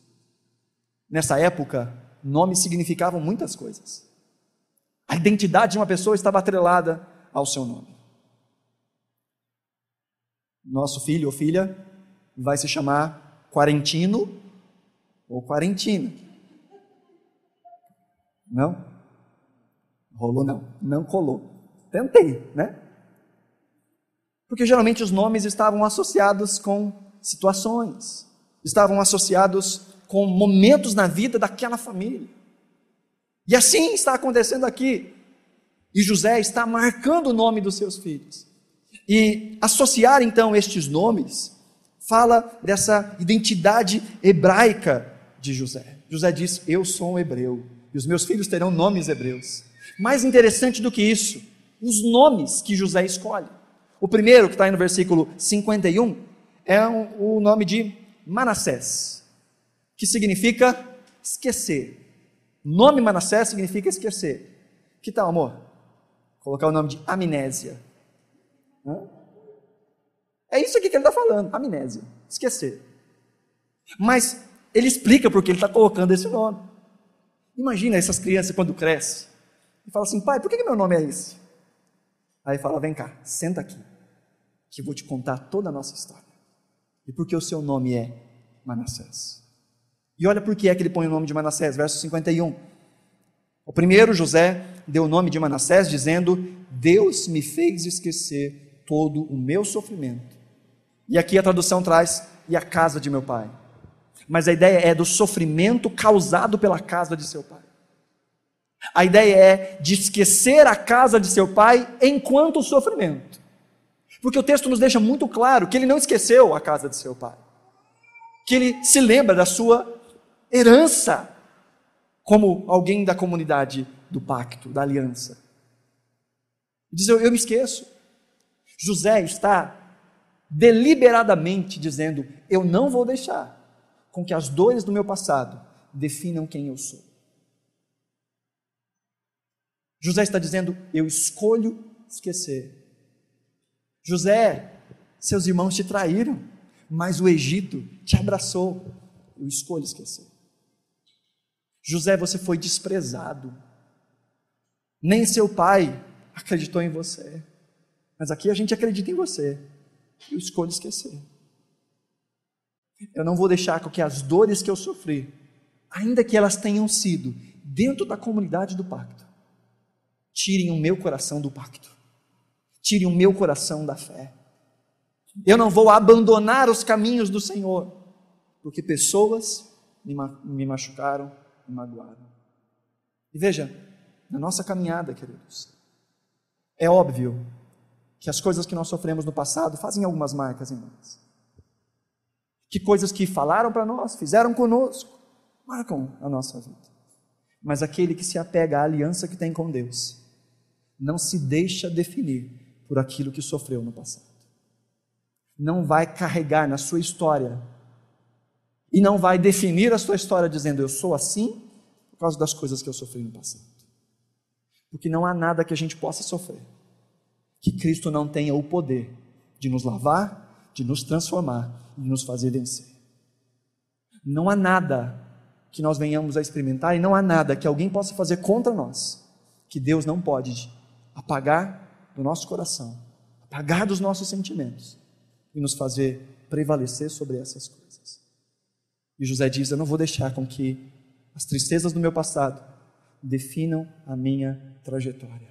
Nessa época, nomes significavam muitas coisas. A identidade de uma pessoa estava atrelada ao seu nome. Nosso filho ou filha vai se chamar Quarentino ou Quarentina. Não? Rolou não, não colou. Tentei, né? Porque geralmente os nomes estavam associados com situações, estavam associados com momentos na vida daquela família. E assim está acontecendo aqui. E José está marcando o nome dos seus filhos. E associar então estes nomes fala dessa identidade hebraica de José. José diz: Eu sou um hebreu e os meus filhos terão nomes hebreus. Mais interessante do que isso, os nomes que José escolhe. O primeiro, que está aí no versículo 51, é o nome de Manassés, que significa esquecer. Nome Manassés significa esquecer. Que tal, amor? Colocar o nome de amnésia. É isso aqui que ele está falando, amnésia, esquecer. Mas ele explica porque ele está colocando esse nome. Imagina essas crianças quando crescem e falam assim: pai, por que, que meu nome é esse? Aí fala: vem cá, senta aqui, que eu vou te contar toda a nossa história. E porque o seu nome é Manassés. E olha por que é que ele põe o nome de Manassés, verso 51. O primeiro, José, deu o nome de Manassés, dizendo: Deus me fez esquecer todo o meu sofrimento. E aqui a tradução traz: e a casa de meu pai. Mas a ideia é do sofrimento causado pela casa de seu pai. A ideia é de esquecer a casa de seu pai enquanto sofrimento. Porque o texto nos deixa muito claro que ele não esqueceu a casa de seu pai. Que ele se lembra da sua herança como alguém da comunidade do pacto, da aliança. Diz: Eu, eu me esqueço. José está deliberadamente dizendo: Eu não vou deixar com que as dores do meu passado definam quem eu sou. José está dizendo: Eu escolho esquecer. José, seus irmãos te traíram, mas o Egito te abraçou. Eu escolho esquecer. José, você foi desprezado. Nem seu pai acreditou em você. Mas aqui a gente acredita em você. Eu escolho esquecer. Eu não vou deixar com que as dores que eu sofri, ainda que elas tenham sido dentro da comunidade do pacto, tirem o meu coração do pacto, tirem o meu coração da fé. Eu não vou abandonar os caminhos do Senhor, porque pessoas me machucaram, me magoaram. E veja, na nossa caminhada, queridos, é óbvio que as coisas que nós sofremos no passado fazem algumas marcas em nós. Que coisas que falaram para nós, fizeram conosco, marcam a nossa vida. Mas aquele que se apega à aliança que tem com Deus, não se deixa definir por aquilo que sofreu no passado. Não vai carregar na sua história e não vai definir a sua história dizendo eu sou assim por causa das coisas que eu sofri no passado. Porque não há nada que a gente possa sofrer que Cristo não tenha o poder de nos lavar, de nos transformar de nos fazer vencer. Não há nada que nós venhamos a experimentar e não há nada que alguém possa fazer contra nós que Deus não pode apagar do nosso coração, apagar dos nossos sentimentos e nos fazer prevalecer sobre essas coisas. E José diz: Eu não vou deixar com que as tristezas do meu passado definam a minha trajetória.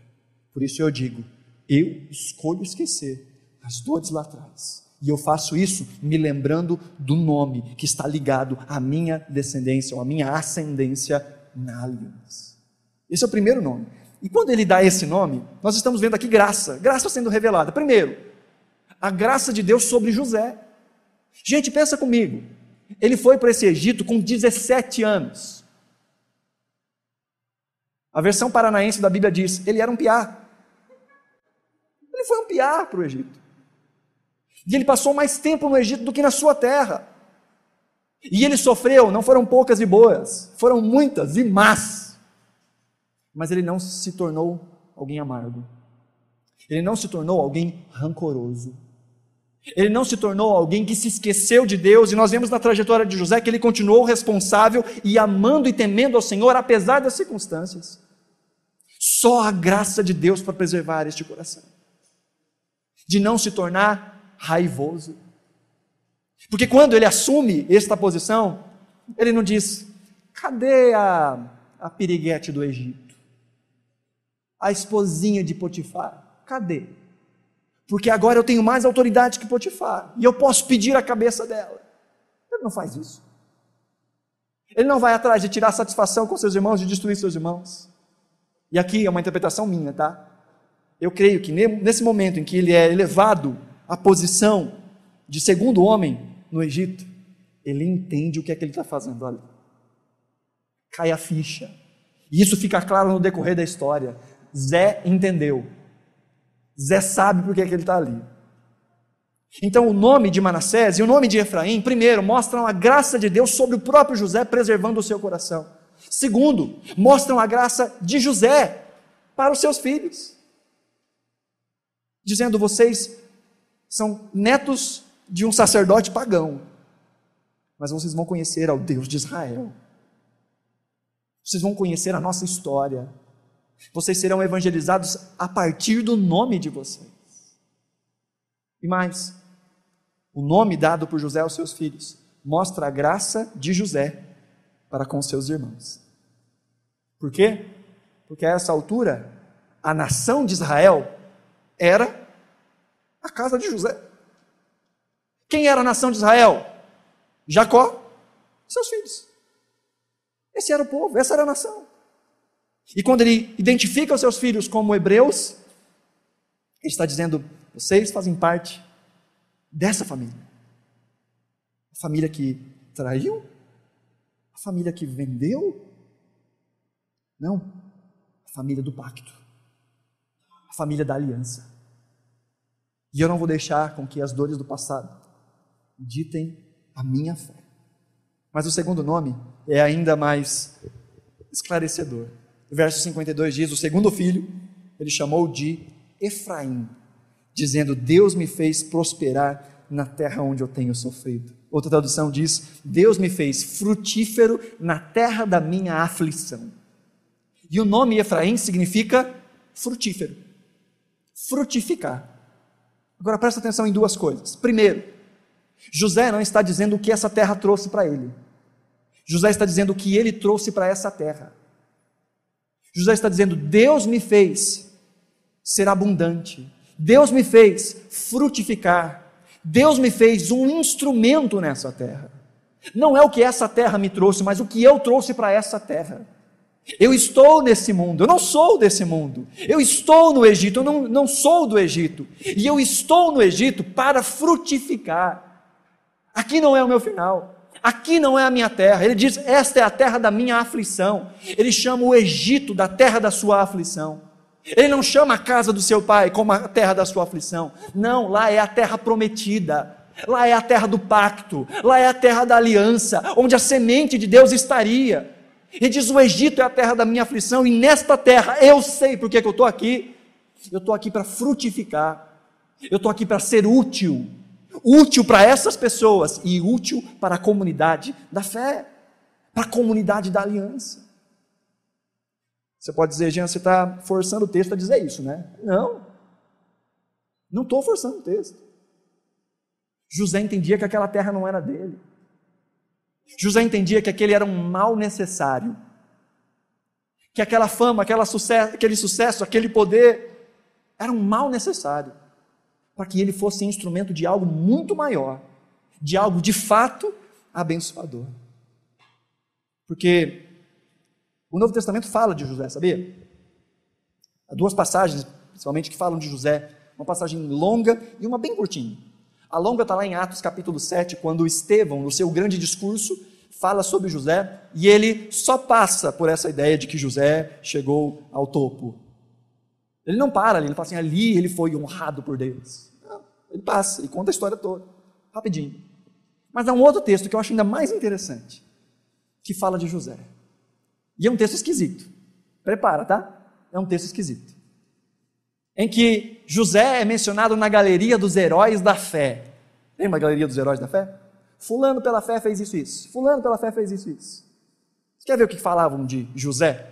Por isso eu digo: eu escolho esquecer as dores lá atrás. E eu faço isso me lembrando do nome que está ligado à minha descendência, ou à minha ascendência na aliança. Esse é o primeiro nome. E quando ele dá esse nome, nós estamos vendo aqui graça, graça sendo revelada. Primeiro, a graça de Deus sobre José. Gente, pensa comigo. Ele foi para esse Egito com 17 anos. A versão paranaense da Bíblia diz: ele era um piá. Ele foi um piá para o Egito. E ele passou mais tempo no Egito do que na sua terra. E ele sofreu, não foram poucas e boas, foram muitas e más. Mas ele não se tornou alguém amargo. Ele não se tornou alguém rancoroso. Ele não se tornou alguém que se esqueceu de Deus, e nós vemos na trajetória de José que ele continuou responsável e amando e temendo ao Senhor, apesar das circunstâncias. Só a graça de Deus para preservar este coração, de não se tornar raivoso. Porque quando ele assume esta posição, ele não diz: cadê a, a piriguete do Egito? A esposinha de Potifar? Cadê? porque agora eu tenho mais autoridade que Potifar, e eu posso pedir a cabeça dela. Ele não faz isso. Ele não vai atrás de tirar satisfação com seus irmãos, de destruir seus irmãos. E aqui é uma interpretação minha, tá? Eu creio que nesse momento em que ele é elevado à posição de segundo homem no Egito, ele entende o que é que ele está fazendo ali. Cai a ficha. E isso fica claro no decorrer da história. Zé entendeu Zé sabe por que, que ele está ali. Então, o nome de Manassés e o nome de Efraim, primeiro, mostram a graça de Deus sobre o próprio José, preservando o seu coração. Segundo, mostram a graça de José para os seus filhos, dizendo: vocês são netos de um sacerdote pagão, mas vocês vão conhecer ao Deus de Israel. Vocês vão conhecer a nossa história. Vocês serão evangelizados a partir do nome de vocês. E mais, o nome dado por José aos seus filhos mostra a graça de José para com seus irmãos. Por quê? Porque a essa altura, a nação de Israel era a casa de José. Quem era a nação de Israel? Jacó, seus filhos. Esse era o povo, essa era a nação. E quando ele identifica os seus filhos como hebreus, ele está dizendo: vocês fazem parte dessa família. A família que traiu? A família que vendeu? Não. A família do pacto. A família da aliança. E eu não vou deixar com que as dores do passado ditem a minha fé. Mas o segundo nome é ainda mais esclarecedor. Verso 52 diz: O segundo filho ele chamou de Efraim, dizendo: Deus me fez prosperar na terra onde eu tenho sofrido. Outra tradução diz: Deus me fez frutífero na terra da minha aflição. E o nome Efraim significa frutífero, frutificar. Agora presta atenção em duas coisas. Primeiro, José não está dizendo o que essa terra trouxe para ele. José está dizendo o que ele trouxe para essa terra. José está dizendo: Deus me fez ser abundante, Deus me fez frutificar, Deus me fez um instrumento nessa terra. Não é o que essa terra me trouxe, mas o que eu trouxe para essa terra. Eu estou nesse mundo, eu não sou desse mundo. Eu estou no Egito, eu não, não sou do Egito. E eu estou no Egito para frutificar. Aqui não é o meu final. Aqui não é a minha terra. Ele diz: Esta é a terra da minha aflição. Ele chama o Egito da terra da sua aflição. Ele não chama a casa do seu pai como a terra da sua aflição. Não, lá é a terra prometida. Lá é a terra do pacto. Lá é a terra da aliança, onde a semente de Deus estaria. Ele diz: O Egito é a terra da minha aflição, e nesta terra eu sei porque que eu estou aqui. Eu estou aqui para frutificar. Eu estou aqui para ser útil útil para essas pessoas e útil para a comunidade da fé, para a comunidade da aliança. Você pode dizer, Jean, você está forçando o texto a dizer isso, né? Não. Não estou forçando o texto. José entendia que aquela terra não era dele. José entendia que aquele era um mal necessário. Que aquela fama, aquela sucesso, aquele sucesso, aquele poder era um mal necessário para que ele fosse instrumento de algo muito maior, de algo de fato abençoador. Porque o Novo Testamento fala de José, sabia? Há duas passagens, principalmente, que falam de José. Uma passagem longa e uma bem curtinha. A longa está lá em Atos capítulo 7, quando Estevão, no seu grande discurso, fala sobre José e ele só passa por essa ideia de que José chegou ao topo. Ele não para ali, ele fala assim, ali ele foi honrado por Deus. Ele passa e conta a história toda, rapidinho. Mas há um outro texto que eu acho ainda mais interessante, que fala de José. E é um texto esquisito. Prepara, tá? É um texto esquisito. Em que José é mencionado na galeria dos heróis da fé. Tem uma galeria dos heróis da fé? Fulano pela fé fez isso isso. Fulano pela fé fez isso isso. Você quer ver o que falavam de José?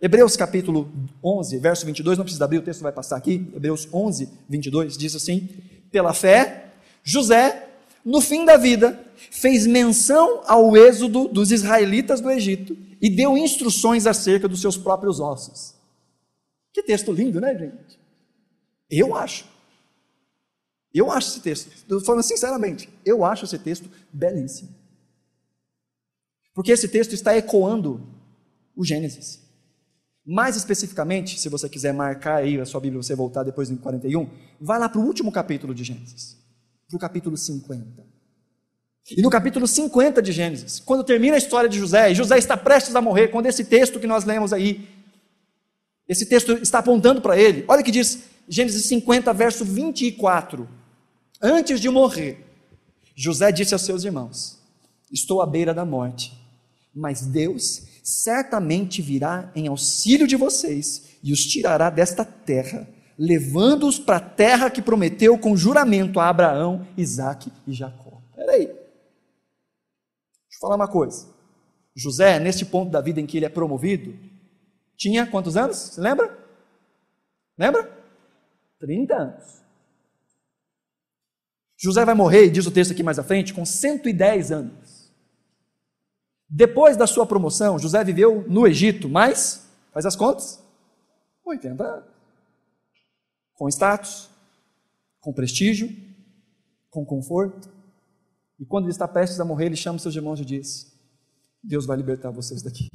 Hebreus capítulo 11, verso 22, não precisa abrir, o texto vai passar aqui. Hebreus 11, 22 diz assim: Pela fé, José, no fim da vida, fez menção ao êxodo dos israelitas do Egito e deu instruções acerca dos seus próprios ossos. Que texto lindo, né, gente? Eu acho. Eu acho esse texto, estou falando sinceramente, eu acho esse texto belíssimo. Porque esse texto está ecoando o Gênesis. Mais especificamente, se você quiser marcar aí a sua Bíblia, você voltar depois em 41, vai lá para o último capítulo de Gênesis, para o capítulo 50. E no capítulo 50 de Gênesis, quando termina a história de José, e José está prestes a morrer, quando esse texto que nós lemos aí, esse texto está apontando para ele, olha que diz Gênesis 50, verso 24. Antes de morrer, José disse aos seus irmãos: Estou à beira da morte, mas Deus certamente virá em auxílio de vocês e os tirará desta terra, levando-os para a terra que prometeu com juramento a Abraão, Isaac e Jacó. Peraí. Deixa eu falar uma coisa. José, neste ponto da vida em que ele é promovido, tinha quantos anos? Você lembra? Lembra? 30 anos. José vai morrer, diz o texto aqui mais à frente, com 110 anos. Depois da sua promoção, José viveu no Egito, mas, faz as contas, 80 anos. Com status, com prestígio, com conforto. E quando ele está prestes a morrer, ele chama seus irmãos e diz: Deus vai libertar vocês daqui.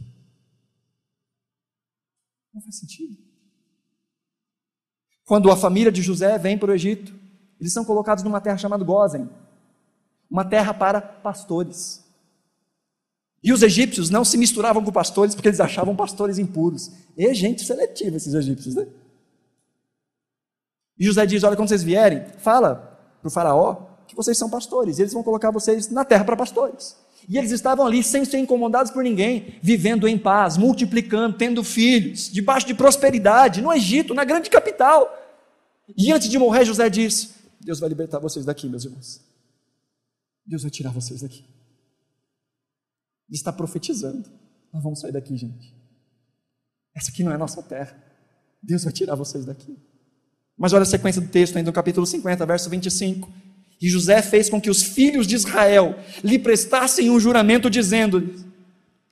Não faz sentido. Quando a família de José vem para o Egito, eles são colocados numa terra chamada Gozen, uma terra para pastores. E os egípcios não se misturavam com pastores porque eles achavam pastores impuros. E gente seletiva esses egípcios, né? E José diz: Olha, quando vocês vierem, fala para o faraó que vocês são pastores. E eles vão colocar vocês na terra para pastores. E eles estavam ali sem ser incomodados por ninguém, vivendo em paz, multiplicando, tendo filhos, debaixo de prosperidade, no Egito, na grande capital. E antes de morrer, José disse: Deus vai libertar vocês daqui, meus irmãos. Deus vai tirar vocês daqui. Ele está profetizando. Nós vamos sair daqui, gente. Essa aqui não é nossa terra. Deus vai tirar vocês daqui. Mas olha a sequência do texto, ainda no capítulo 50, verso 25. E José fez com que os filhos de Israel lhe prestassem um juramento, dizendo-lhes: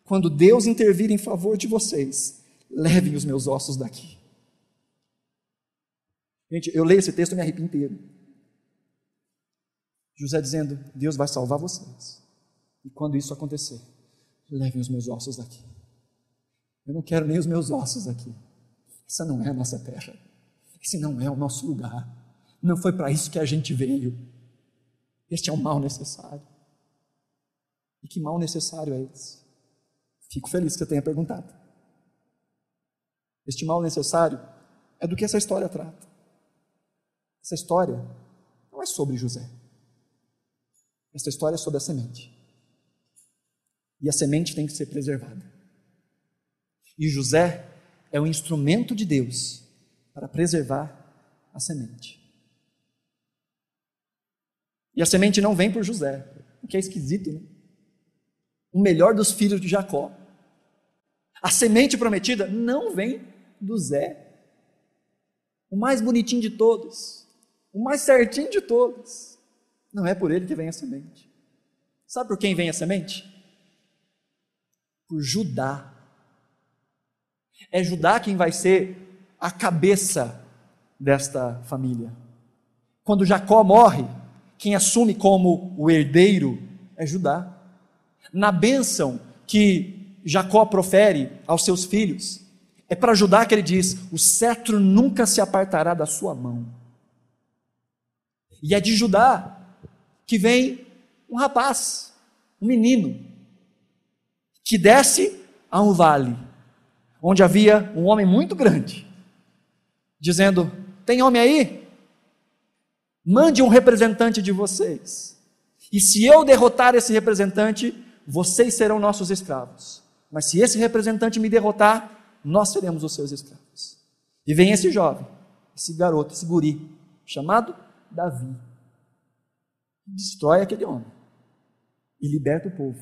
Quando Deus intervir em favor de vocês, levem os meus ossos daqui. Gente, eu leio esse texto e me arrepio inteiro. José dizendo: Deus vai salvar vocês. E quando isso acontecer, levem os meus ossos daqui. Eu não quero nem os meus ossos aqui. Essa não é a nossa terra. Esse não é o nosso lugar. Não foi para isso que a gente veio. Este é um mal necessário. E que mal necessário é esse? Fico feliz que você tenha perguntado. Este mal necessário é do que essa história trata. Essa história não é sobre José. Essa história é sobre a semente. E a semente tem que ser preservada. E José é o instrumento de Deus para preservar a semente. E a semente não vem por José, o que é esquisito, né? O melhor dos filhos de Jacó. A semente prometida não vem do Zé, o mais bonitinho de todos, o mais certinho de todos. Não é por ele que vem a semente. Sabe por quem vem a semente? Por Judá. É Judá quem vai ser a cabeça desta família. Quando Jacó morre, quem assume como o herdeiro é Judá. Na bênção que Jacó profere aos seus filhos, é para Judá que ele diz: o cetro nunca se apartará da sua mão. E é de Judá que vem um rapaz, um menino, que desce a um vale, onde havia um homem muito grande, dizendo: Tem homem aí? Mande um representante de vocês. E se eu derrotar esse representante, vocês serão nossos escravos. Mas se esse representante me derrotar, nós seremos os seus escravos. E vem esse jovem, esse garoto, esse guri, chamado Davi. Destrói aquele homem e liberta o povo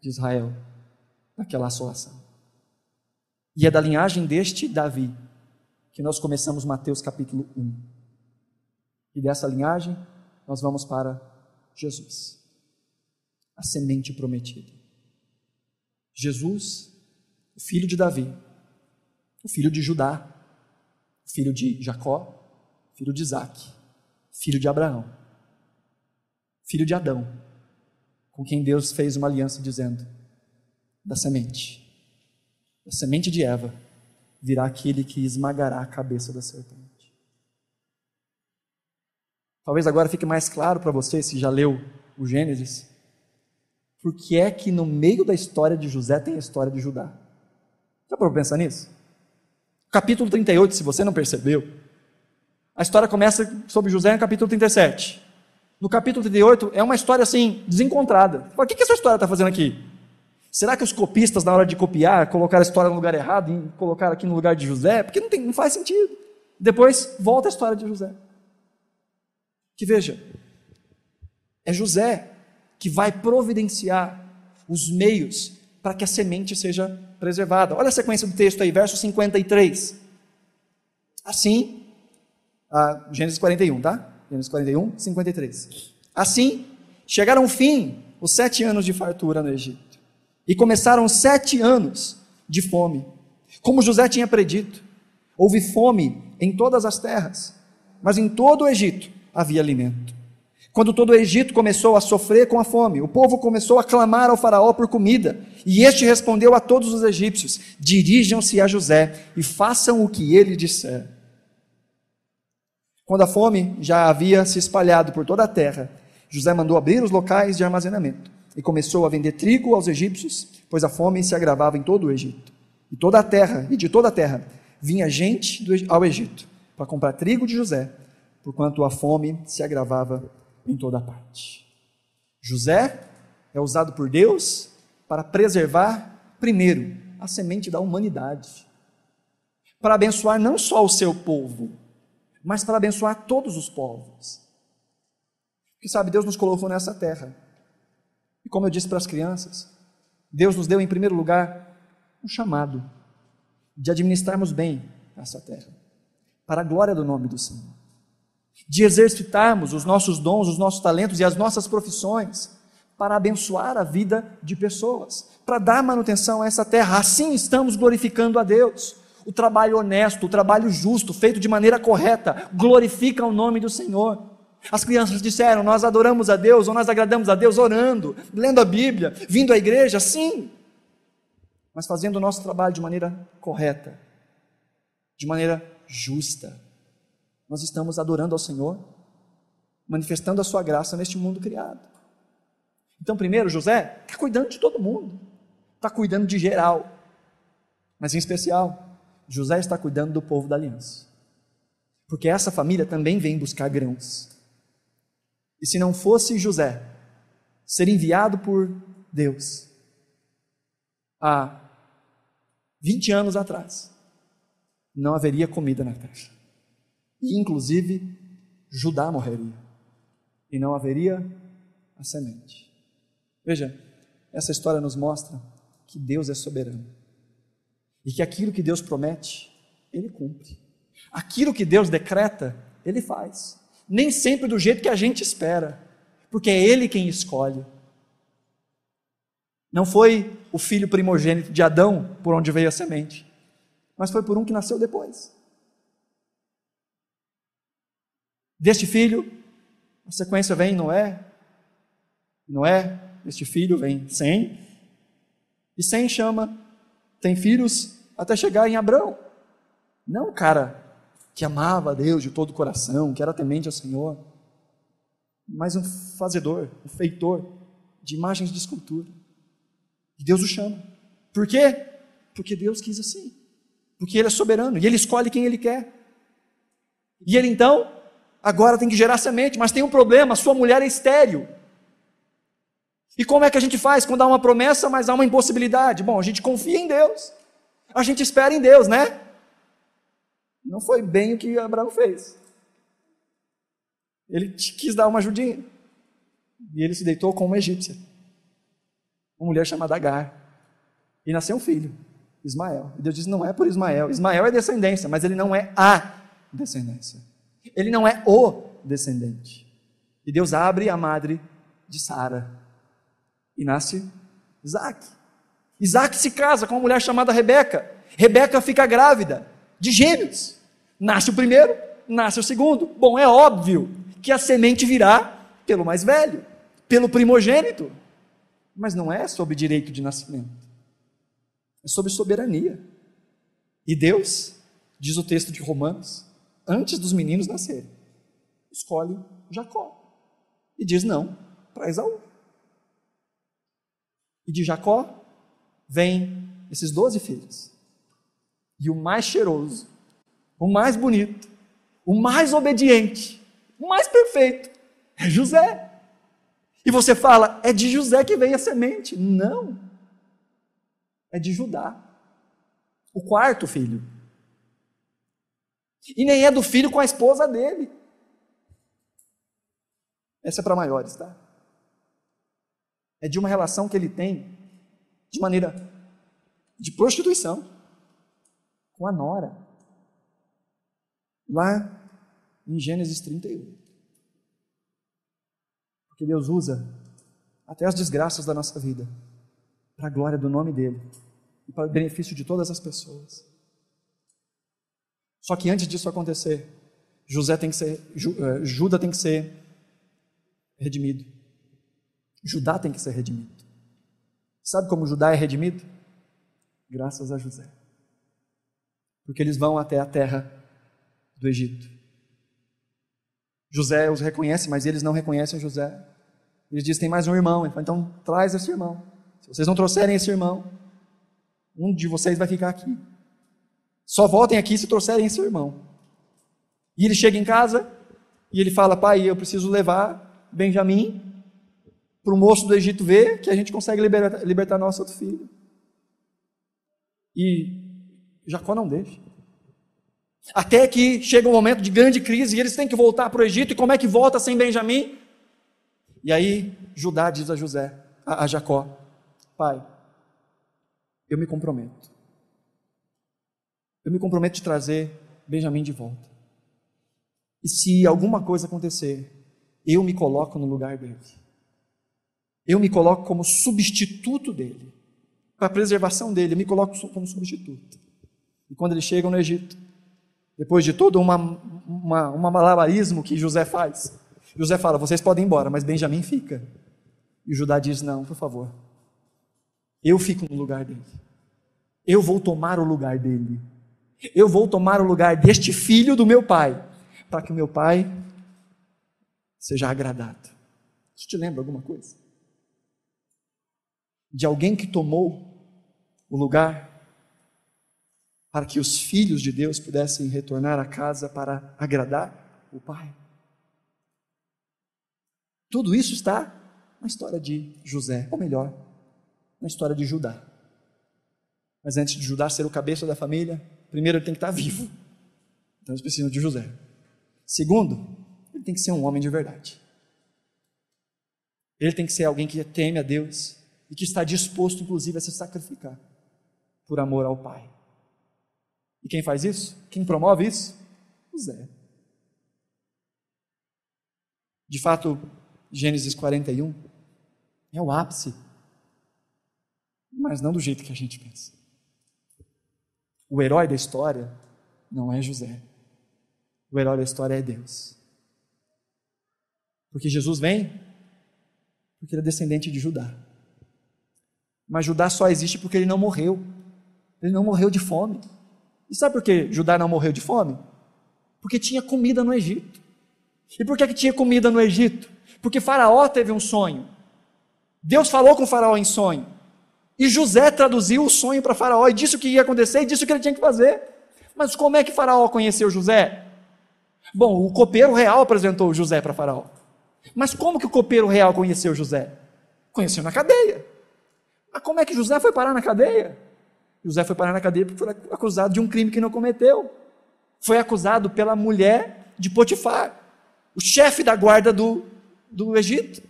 de Israel daquela assolação. E é da linhagem deste Davi que nós começamos Mateus capítulo 1. E dessa linhagem, nós vamos para Jesus, a semente prometida. Jesus, o filho de Davi, o filho de Judá, o filho de Jacó, filho de Isaac, filho de Abraão, filho de Adão, com quem Deus fez uma aliança dizendo: da semente, da semente de Eva, virá aquele que esmagará a cabeça da serpente. Talvez agora fique mais claro para você, se já leu o Gênesis, por que é que no meio da história de José tem a história de Judá. Já para pensar nisso? Capítulo 38, se você não percebeu, a história começa sobre José no capítulo 37. No capítulo 38 é uma história assim, desencontrada. O que, que essa história está fazendo aqui? Será que os copistas, na hora de copiar, colocaram a história no lugar errado e colocaram aqui no lugar de José? Porque não, tem, não faz sentido. Depois volta a história de José. Que veja, é José que vai providenciar os meios para que a semente seja preservada. Olha a sequência do texto aí, verso 53. Assim, ah, Gênesis 41, tá? Gênesis 41, 53. Assim, chegaram ao fim os sete anos de fartura no Egito. E começaram sete anos de fome. Como José tinha predito, houve fome em todas as terras, mas em todo o Egito havia alimento. Quando todo o Egito começou a sofrer com a fome, o povo começou a clamar ao Faraó por comida, e este respondeu a todos os egípcios: Dirijam-se a José e façam o que ele disser. Quando a fome já havia se espalhado por toda a terra, José mandou abrir os locais de armazenamento e começou a vender trigo aos egípcios, pois a fome se agravava em todo o Egito. E toda a terra, e de toda a terra, vinha gente ao Egito para comprar trigo de José, porquanto a fome se agravava em toda parte. José é usado por Deus para preservar, primeiro, a semente da humanidade, para abençoar não só o seu povo, mas para abençoar todos os povos. Porque sabe, Deus nos colocou nessa terra. E como eu disse para as crianças, Deus nos deu em primeiro lugar um chamado de administrarmos bem essa terra, para a glória do nome do Senhor, de exercitarmos os nossos dons, os nossos talentos e as nossas profissões para abençoar a vida de pessoas, para dar manutenção a essa terra. Assim estamos glorificando a Deus. O trabalho honesto, o trabalho justo, feito de maneira correta, glorifica o nome do Senhor. As crianças disseram: Nós adoramos a Deus, ou nós agradamos a Deus orando, lendo a Bíblia, vindo à igreja, sim, mas fazendo o nosso trabalho de maneira correta, de maneira justa. Nós estamos adorando ao Senhor, manifestando a Sua graça neste mundo criado. Então, primeiro, José está cuidando de todo mundo, está cuidando de geral, mas em especial, José está cuidando do povo da aliança. Porque essa família também vem buscar grãos. E se não fosse José ser enviado por Deus há 20 anos atrás, não haveria comida na terra. E, inclusive, Judá morreria. E não haveria a semente. Veja, essa história nos mostra que Deus é soberano e que aquilo que Deus promete, Ele cumpre. Aquilo que Deus decreta, Ele faz. Nem sempre do jeito que a gente espera, porque é Ele quem escolhe. Não foi o filho primogênito de Adão por onde veio a semente, mas foi por um que nasceu depois. Deste filho, a sequência vem Noé, Noé, este filho vem Sem, e Sem chama tem filhos até chegar em Abraão. Não cara que amava a Deus de todo o coração, que era temente ao Senhor, mas um fazedor, um feitor de imagens de escultura. E Deus o chama. Por quê? Porque Deus quis assim. Porque Ele é soberano e Ele escolhe quem Ele quer. E Ele então, agora tem que gerar semente, mas tem um problema: sua mulher é estéril. E como é que a gente faz quando há uma promessa, mas há uma impossibilidade? Bom, a gente confia em Deus. A gente espera em Deus, né? Não foi bem o que Abraão fez. Ele quis dar uma ajudinha. E ele se deitou com uma egípcia. Uma mulher chamada Agar. E nasceu um filho, Ismael. E Deus disse: não é por Ismael. Ismael é descendência, mas ele não é a descendência. Ele não é o descendente. E Deus abre a madre de Sara e nasce Isaac. Isaac se casa com uma mulher chamada Rebeca. Rebeca fica grávida de gêmeos. Nasce o primeiro, nasce o segundo. Bom, é óbvio que a semente virá pelo mais velho, pelo primogênito. Mas não é sob direito de nascimento, é sob soberania. E Deus, diz o texto de Romanos, antes dos meninos nascerem, escolhe Jacó e diz não para Esaú. E de Jacó vem esses doze filhos. E o mais cheiroso, o mais bonito, o mais obediente, o mais perfeito é José. E você fala, é de José que vem a semente. Não. É de Judá. O quarto filho. E nem é do filho com a esposa dele. Essa é para maiores, tá? É de uma relação que ele tem de maneira de prostituição com a nora. Lá em Gênesis 31. Porque Deus usa até as desgraças da nossa vida para a glória do nome dele e para o benefício de todas as pessoas. Só que antes disso acontecer, José tem que ser, eh, Judas tem que ser redimido. Judá tem que ser redimido. Sabe como Judá é redimido? Graças a José. Porque eles vão até a terra do Egito. José os reconhece, mas eles não reconhecem José. Eles dizem: tem mais um irmão. Ele fala, então traz esse irmão. Se vocês não trouxerem esse irmão, um de vocês vai ficar aqui. Só voltem aqui se trouxerem esse irmão. E ele chega em casa e ele fala: Pai, eu preciso levar Benjamim para o moço do Egito ver que a gente consegue libertar, libertar nosso outro filho. E Jacó não deixa. Até que chega um momento de grande crise e eles têm que voltar para o Egito. E como é que volta sem Benjamim? E aí Judá diz a José, a, a Jacó: Pai, eu me comprometo. Eu me comprometo de trazer Benjamim de volta. E se alguma coisa acontecer, eu me coloco no lugar dele. Eu me coloco como substituto dele. Para a preservação dele, eu me coloco como substituto. E quando eles chegam no Egito, depois de todo uma, uma, um malabarismo que José faz, José fala: vocês podem ir embora, mas Benjamim fica. E Judá diz: não, por favor. Eu fico no lugar dele. Eu vou tomar o lugar dele. Eu vou tomar o lugar deste filho do meu pai para que o meu pai seja agradado. Isso te lembra alguma coisa? De alguém que tomou o lugar para que os filhos de Deus pudessem retornar à casa para agradar o Pai. Tudo isso está na história de José, ou melhor, na história de Judá. Mas antes de Judá ser o cabeça da família, primeiro ele tem que estar vivo. Então eles precisam de José. Segundo, ele tem que ser um homem de verdade. Ele tem que ser alguém que teme a Deus e que está disposto, inclusive, a se sacrificar por amor ao Pai. E quem faz isso? Quem promove isso? O Zé. De fato, Gênesis 41 é o ápice, mas não do jeito que a gente pensa. O herói da história não é José. O herói da história é Deus. Porque Jesus vem porque ele é descendente de Judá. Mas Judá só existe porque ele não morreu. Ele não morreu de fome. E sabe por que Judá não morreu de fome? Porque tinha comida no Egito. E por que, que tinha comida no Egito? Porque Faraó teve um sonho. Deus falou com Faraó em sonho. E José traduziu o sonho para Faraó e disse o que ia acontecer e disse o que ele tinha que fazer. Mas como é que Faraó conheceu José? Bom, o copeiro real apresentou José para Faraó. Mas como que o copeiro real conheceu José? Conheceu na cadeia. Mas como é que José foi parar na cadeia? José foi parar na cadeia porque foi acusado de um crime que não cometeu. Foi acusado pela mulher de Potifar, o chefe da guarda do, do Egito,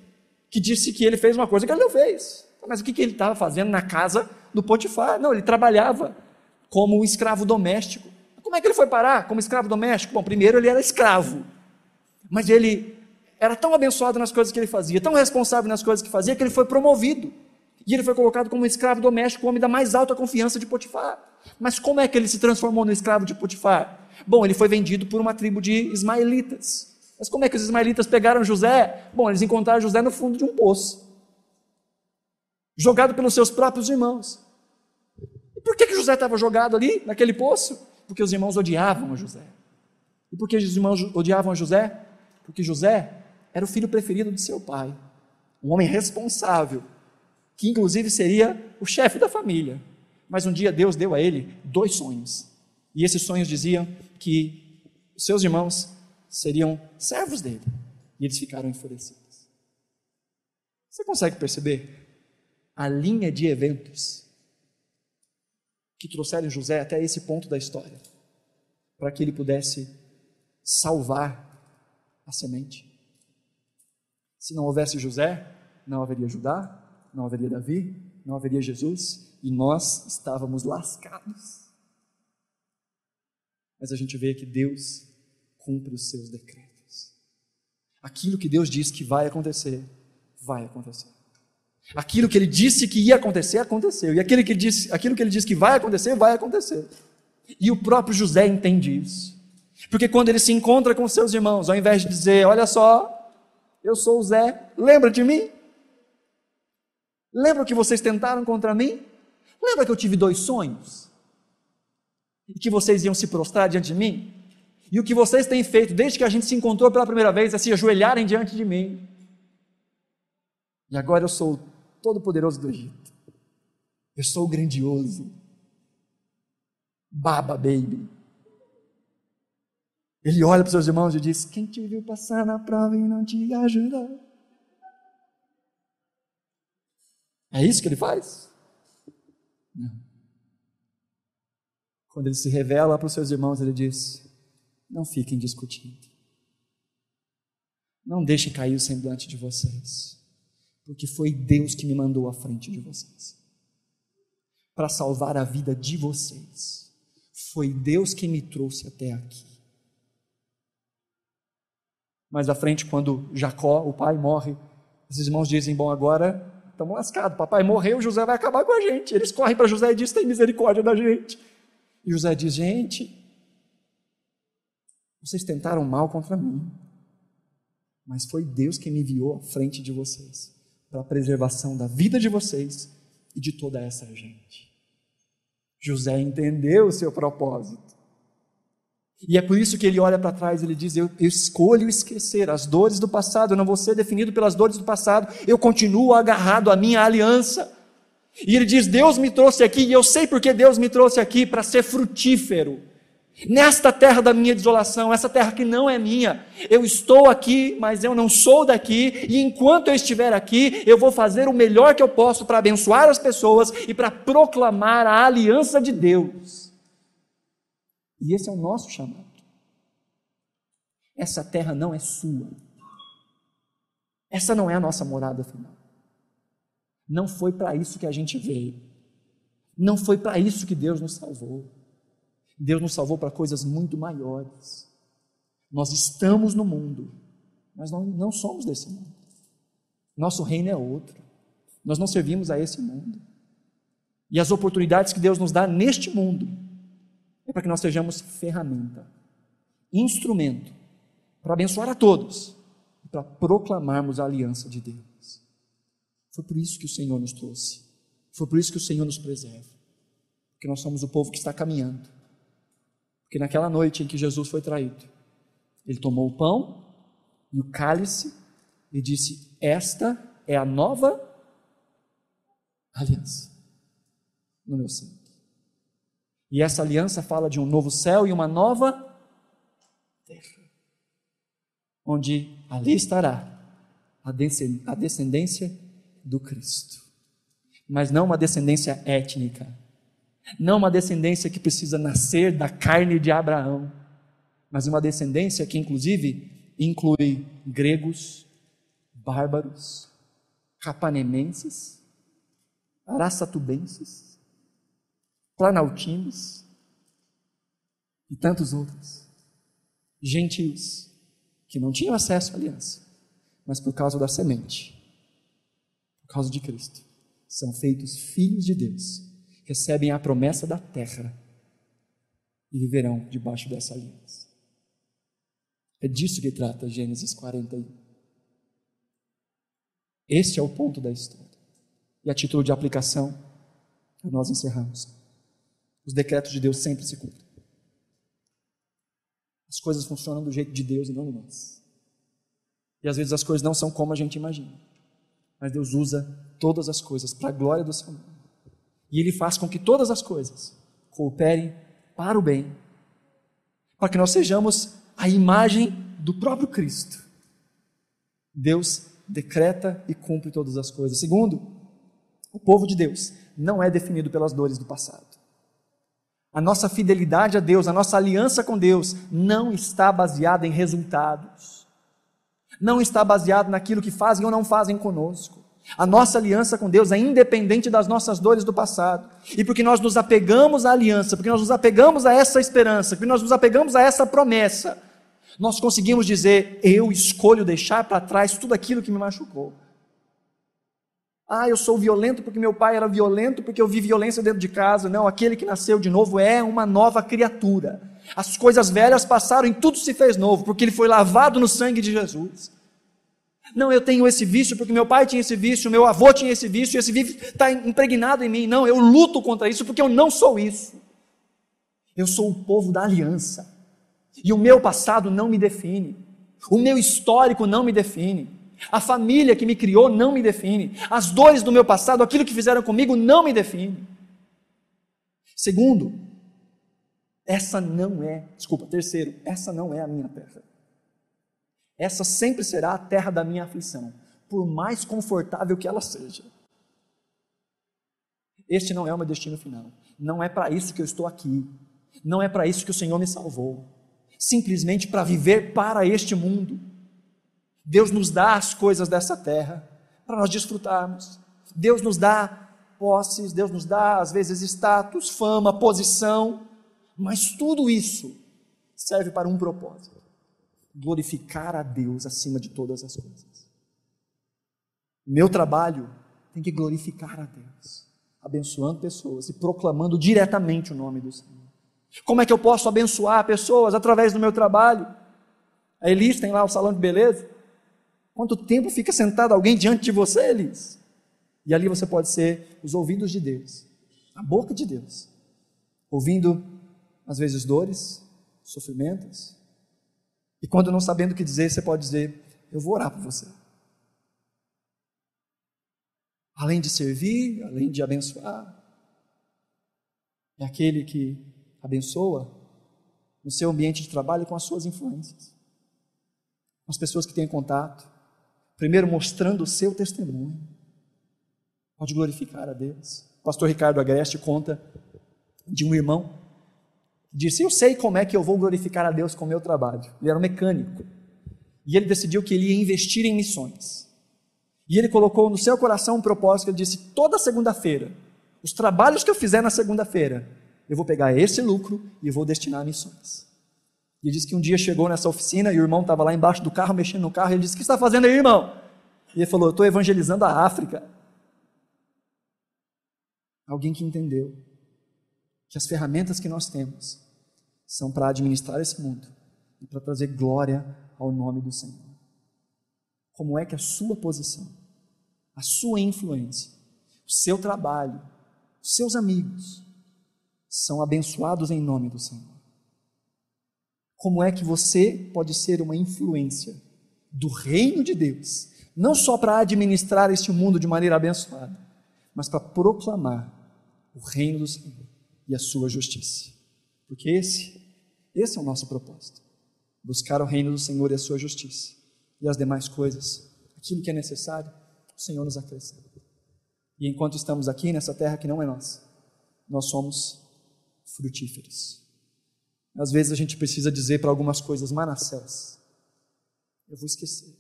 que disse que ele fez uma coisa que ele não fez. Mas o que, que ele estava fazendo na casa do Potifar? Não, ele trabalhava como um escravo doméstico. Como é que ele foi parar como escravo doméstico? Bom, primeiro ele era escravo, mas ele era tão abençoado nas coisas que ele fazia, tão responsável nas coisas que fazia, que ele foi promovido. E ele foi colocado como escravo doméstico, o homem da mais alta confiança de Potifar. Mas como é que ele se transformou no escravo de Potifar? Bom, ele foi vendido por uma tribo de ismaelitas. Mas como é que os ismaelitas pegaram José? Bom, eles encontraram José no fundo de um poço, jogado pelos seus próprios irmãos. E por que, que José estava jogado ali, naquele poço? Porque os irmãos odiavam a José. E por que os irmãos odiavam a José? Porque José era o filho preferido de seu pai, um homem responsável, que inclusive seria o chefe da família. Mas um dia Deus deu a ele dois sonhos. E esses sonhos diziam que seus irmãos seriam servos dele. E eles ficaram enfurecidos. Você consegue perceber a linha de eventos que trouxeram José até esse ponto da história, para que ele pudesse salvar a semente. Se não houvesse José, não haveria Judá, não haveria Davi, não haveria Jesus, e nós estávamos lascados. Mas a gente vê que Deus cumpre os seus decretos. Aquilo que Deus diz que vai acontecer, vai acontecer. Aquilo que ele disse que ia acontecer, aconteceu. E aquilo que ele disse, aquilo que ele disse que vai acontecer, vai acontecer. E o próprio José entende isso. Porque quando ele se encontra com seus irmãos, ao invés de dizer, olha só, eu sou o Zé, lembra de mim? Lembra o que vocês tentaram contra mim? Lembra que eu tive dois sonhos? E que vocês iam se prostrar diante de mim? E o que vocês têm feito desde que a gente se encontrou pela primeira vez é se ajoelharem diante de mim. E agora eu sou todo-poderoso do Egito. Eu sou grandioso. Baba Baby. Ele olha para os seus irmãos e diz: Quem te viu passar na prova e não te ajudou? É isso que ele faz? Não. Quando ele se revela para os seus irmãos, ele diz: Não fiquem discutindo. Não deixem cair o semblante de vocês. Porque foi Deus que me mandou à frente de vocês. Para salvar a vida de vocês. Foi Deus que me trouxe até aqui. Mais à frente, quando Jacó, o pai, morre, os irmãos dizem: Bom, agora estamos lascados. Papai morreu, José vai acabar com a gente. Eles correm para José e dizem: Tem misericórdia da gente. E José diz: Gente, vocês tentaram mal contra mim, mas foi Deus quem me enviou à frente de vocês para a preservação da vida de vocês e de toda essa gente. José entendeu o seu propósito. E é por isso que ele olha para trás e ele diz: eu, eu, escolho esquecer as dores do passado, eu não vou ser definido pelas dores do passado, eu continuo agarrado à minha aliança. E ele diz: Deus me trouxe aqui, e eu sei porque Deus me trouxe aqui para ser frutífero. Nesta terra da minha desolação, essa terra que não é minha, eu estou aqui, mas eu não sou daqui, e enquanto eu estiver aqui, eu vou fazer o melhor que eu posso para abençoar as pessoas e para proclamar a aliança de Deus. E esse é o nosso chamado. Essa terra não é sua. Essa não é a nossa morada final. Não foi para isso que a gente veio. Não foi para isso que Deus nos salvou. Deus nos salvou para coisas muito maiores. Nós estamos no mundo, mas não, não somos desse mundo. Nosso reino é outro. Nós não servimos a esse mundo. E as oportunidades que Deus nos dá neste mundo é para que nós sejamos ferramenta, instrumento para abençoar a todos e para proclamarmos a aliança de Deus. Foi por isso que o Senhor nos trouxe, foi por isso que o Senhor nos preserva, porque nós somos o povo que está caminhando. Porque naquela noite em que Jesus foi traído, ele tomou o pão e o cálice e disse: Esta é a nova aliança no meu sangue. E essa aliança fala de um novo céu e uma nova terra, onde ali estará a descendência do Cristo. Mas não uma descendência étnica, não uma descendência que precisa nascer da carne de Abraão, mas uma descendência que, inclusive, inclui gregos, bárbaros, capanemenses, araçatubenses, planaltinos e tantos outros, gentios, que não tinham acesso à aliança, mas por causa da semente, por causa de Cristo, são feitos filhos de Deus, recebem a promessa da terra e viverão debaixo dessa aliança. É disso que trata Gênesis 41. Este é o ponto da história. E a título de aplicação, nós encerramos. Os decretos de Deus sempre se cumprem. As coisas funcionam do jeito de Deus e não de nós. E às vezes as coisas não são como a gente imagina. Mas Deus usa todas as coisas para a glória do seu nome. E Ele faz com que todas as coisas cooperem para o bem, para que nós sejamos a imagem do próprio Cristo. Deus decreta e cumpre todas as coisas. Segundo, o povo de Deus não é definido pelas dores do passado. A nossa fidelidade a Deus, a nossa aliança com Deus, não está baseada em resultados, não está baseado naquilo que fazem ou não fazem conosco. A nossa aliança com Deus é independente das nossas dores do passado. E porque nós nos apegamos à aliança, porque nós nos apegamos a essa esperança, porque nós nos apegamos a essa promessa, nós conseguimos dizer: eu escolho deixar para trás tudo aquilo que me machucou. Ah, eu sou violento porque meu pai era violento, porque eu vi violência dentro de casa. Não, aquele que nasceu de novo é uma nova criatura. As coisas velhas passaram e tudo se fez novo, porque ele foi lavado no sangue de Jesus. Não, eu tenho esse vício porque meu pai tinha esse vício, meu avô tinha esse vício, esse vício está impregnado em mim. Não, eu luto contra isso porque eu não sou isso. Eu sou o povo da aliança. E o meu passado não me define. O meu histórico não me define. A família que me criou não me define. As dores do meu passado, aquilo que fizeram comigo, não me define. Segundo, essa não é, desculpa, terceiro, essa não é a minha terra. Essa sempre será a terra da minha aflição, por mais confortável que ela seja. Este não é o meu destino final. Não é para isso que eu estou aqui. Não é para isso que o Senhor me salvou. Simplesmente para viver para este mundo. Deus nos dá as coisas dessa terra para nós desfrutarmos. Deus nos dá posses, Deus nos dá às vezes status, fama, posição, mas tudo isso serve para um propósito glorificar a Deus acima de todas as coisas. Meu trabalho tem que glorificar a Deus, abençoando pessoas e proclamando diretamente o nome do Senhor. Como é que eu posso abençoar pessoas através do meu trabalho? A Elis tem lá o salão de beleza. Quanto tempo fica sentado alguém diante de você, Elis? E ali você pode ser os ouvidos de Deus, a boca de Deus, ouvindo às vezes dores, sofrimentos, e quando não sabendo o que dizer, você pode dizer: Eu vou orar por você. Além de servir, além de abençoar, é aquele que abençoa no seu ambiente de trabalho com as suas influências, com as pessoas que têm contato, primeiro mostrando o seu testemunho. Pode glorificar a Deus. O pastor Ricardo Agreste conta de um irmão disse: Eu sei como é que eu vou glorificar a Deus com o meu trabalho. Ele era um mecânico. E ele decidiu que ele ia investir em missões. E ele colocou no seu coração um propósito. Ele disse: Toda segunda-feira, os trabalhos que eu fizer na segunda-feira, eu vou pegar esse lucro e vou destinar a missões. E ele disse que um dia chegou nessa oficina e o irmão estava lá embaixo do carro, mexendo no carro. E ele disse: O que está fazendo aí, irmão? E ele falou: Eu estou evangelizando a África. Alguém que entendeu que as ferramentas que nós temos são para administrar esse mundo e para trazer glória ao nome do Senhor. Como é que a sua posição, a sua influência, o seu trabalho, os seus amigos são abençoados em nome do Senhor? Como é que você pode ser uma influência do reino de Deus, não só para administrar este mundo de maneira abençoada, mas para proclamar o reino do Senhor? E a sua justiça. Porque esse, esse é o nosso propósito. Buscar o reino do Senhor e a sua justiça. E as demais coisas, aquilo que é necessário, o Senhor nos acrescenta. E enquanto estamos aqui nessa terra que não é nossa, nós somos frutíferos. Às vezes a gente precisa dizer para algumas coisas, Manassés, eu vou esquecer.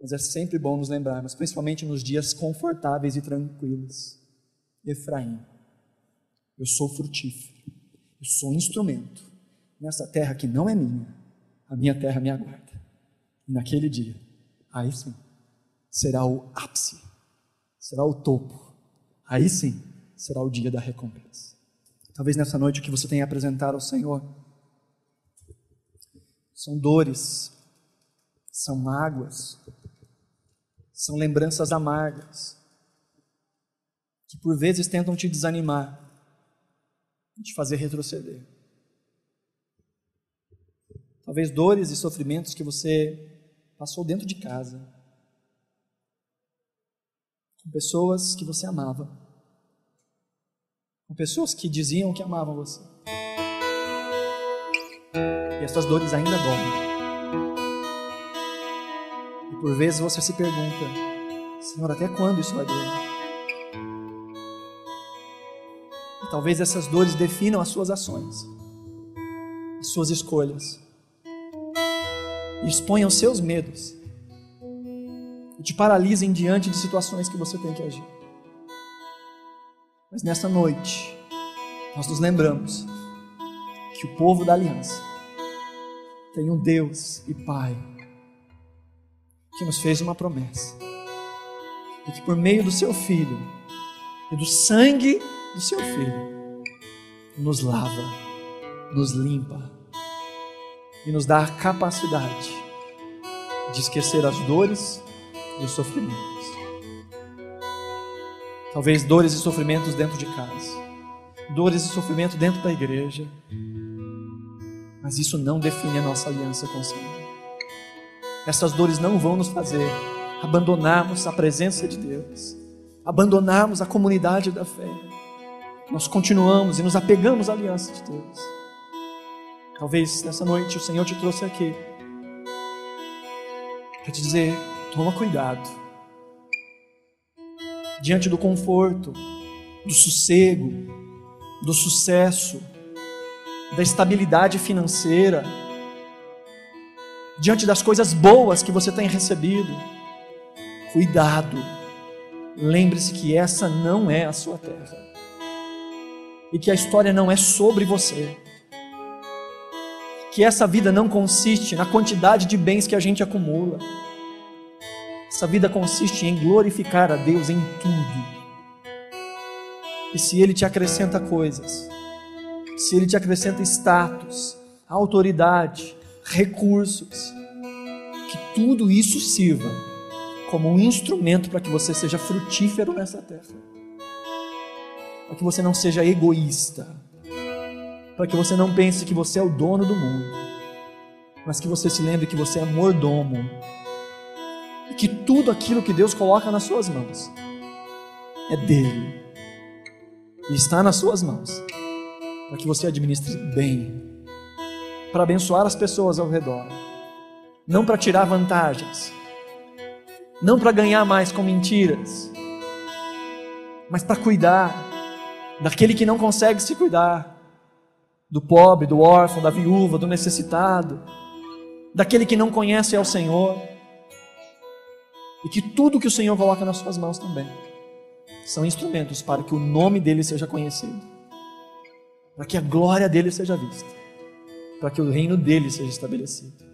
Mas é sempre bom nos lembrarmos, principalmente nos dias confortáveis e tranquilos. Efraim, eu sou frutífero. Eu sou instrumento nessa terra que não é minha. A minha terra me aguarda. E naquele dia, aí sim, será o ápice, será o topo. Aí sim, será o dia da recompensa. Talvez nessa noite o que você tenha apresentado ao Senhor são dores, são mágoas, são lembranças amargas, que por vezes tentam te desanimar, te fazer retroceder. Talvez dores e sofrimentos que você passou dentro de casa, com pessoas que você amava, com pessoas que diziam que amavam você. E essas dores ainda doem. E por vezes você se pergunta: Senhor, até quando isso vai doer? Talvez essas dores definam as suas ações, as suas escolhas. E exponham seus medos. E te paralisem diante de situações que você tem que agir. Mas nessa noite, nós nos lembramos que o povo da aliança tem um Deus e Pai que nos fez uma promessa e que por meio do seu Filho e do sangue do seu Filho nos lava, nos limpa e nos dá a capacidade de esquecer as dores e os sofrimentos. Talvez dores e sofrimentos dentro de casa, dores e sofrimento dentro da igreja, mas isso não define a nossa aliança com o Senhor. Essas dores não vão nos fazer abandonarmos a presença de Deus, abandonarmos a comunidade da fé. Nós continuamos e nos apegamos à aliança de Deus. Talvez nessa noite o Senhor te trouxe aqui para te dizer: toma cuidado. Diante do conforto, do sossego, do sucesso, da estabilidade financeira, diante das coisas boas que você tem recebido, cuidado. Lembre-se que essa não é a sua terra. E que a história não é sobre você. Que essa vida não consiste na quantidade de bens que a gente acumula. Essa vida consiste em glorificar a Deus em tudo. E se Ele te acrescenta coisas, se Ele te acrescenta status, autoridade, recursos, que tudo isso sirva como um instrumento para que você seja frutífero nessa terra, para que você não seja egoísta, para que você não pense que você é o dono do mundo, mas que você se lembre que você é mordomo. E que tudo aquilo que Deus coloca nas suas mãos é dele. E está nas suas mãos. Para que você administre bem, para abençoar as pessoas ao redor, não para tirar vantagens, não para ganhar mais com mentiras, mas para cuidar daquele que não consegue se cuidar, do pobre, do órfão, da viúva, do necessitado, daquele que não conhece ao Senhor, e que tudo que o Senhor coloca nas suas mãos também são instrumentos para que o nome dele seja conhecido, para que a glória dele seja vista, para que o reino dele seja estabelecido.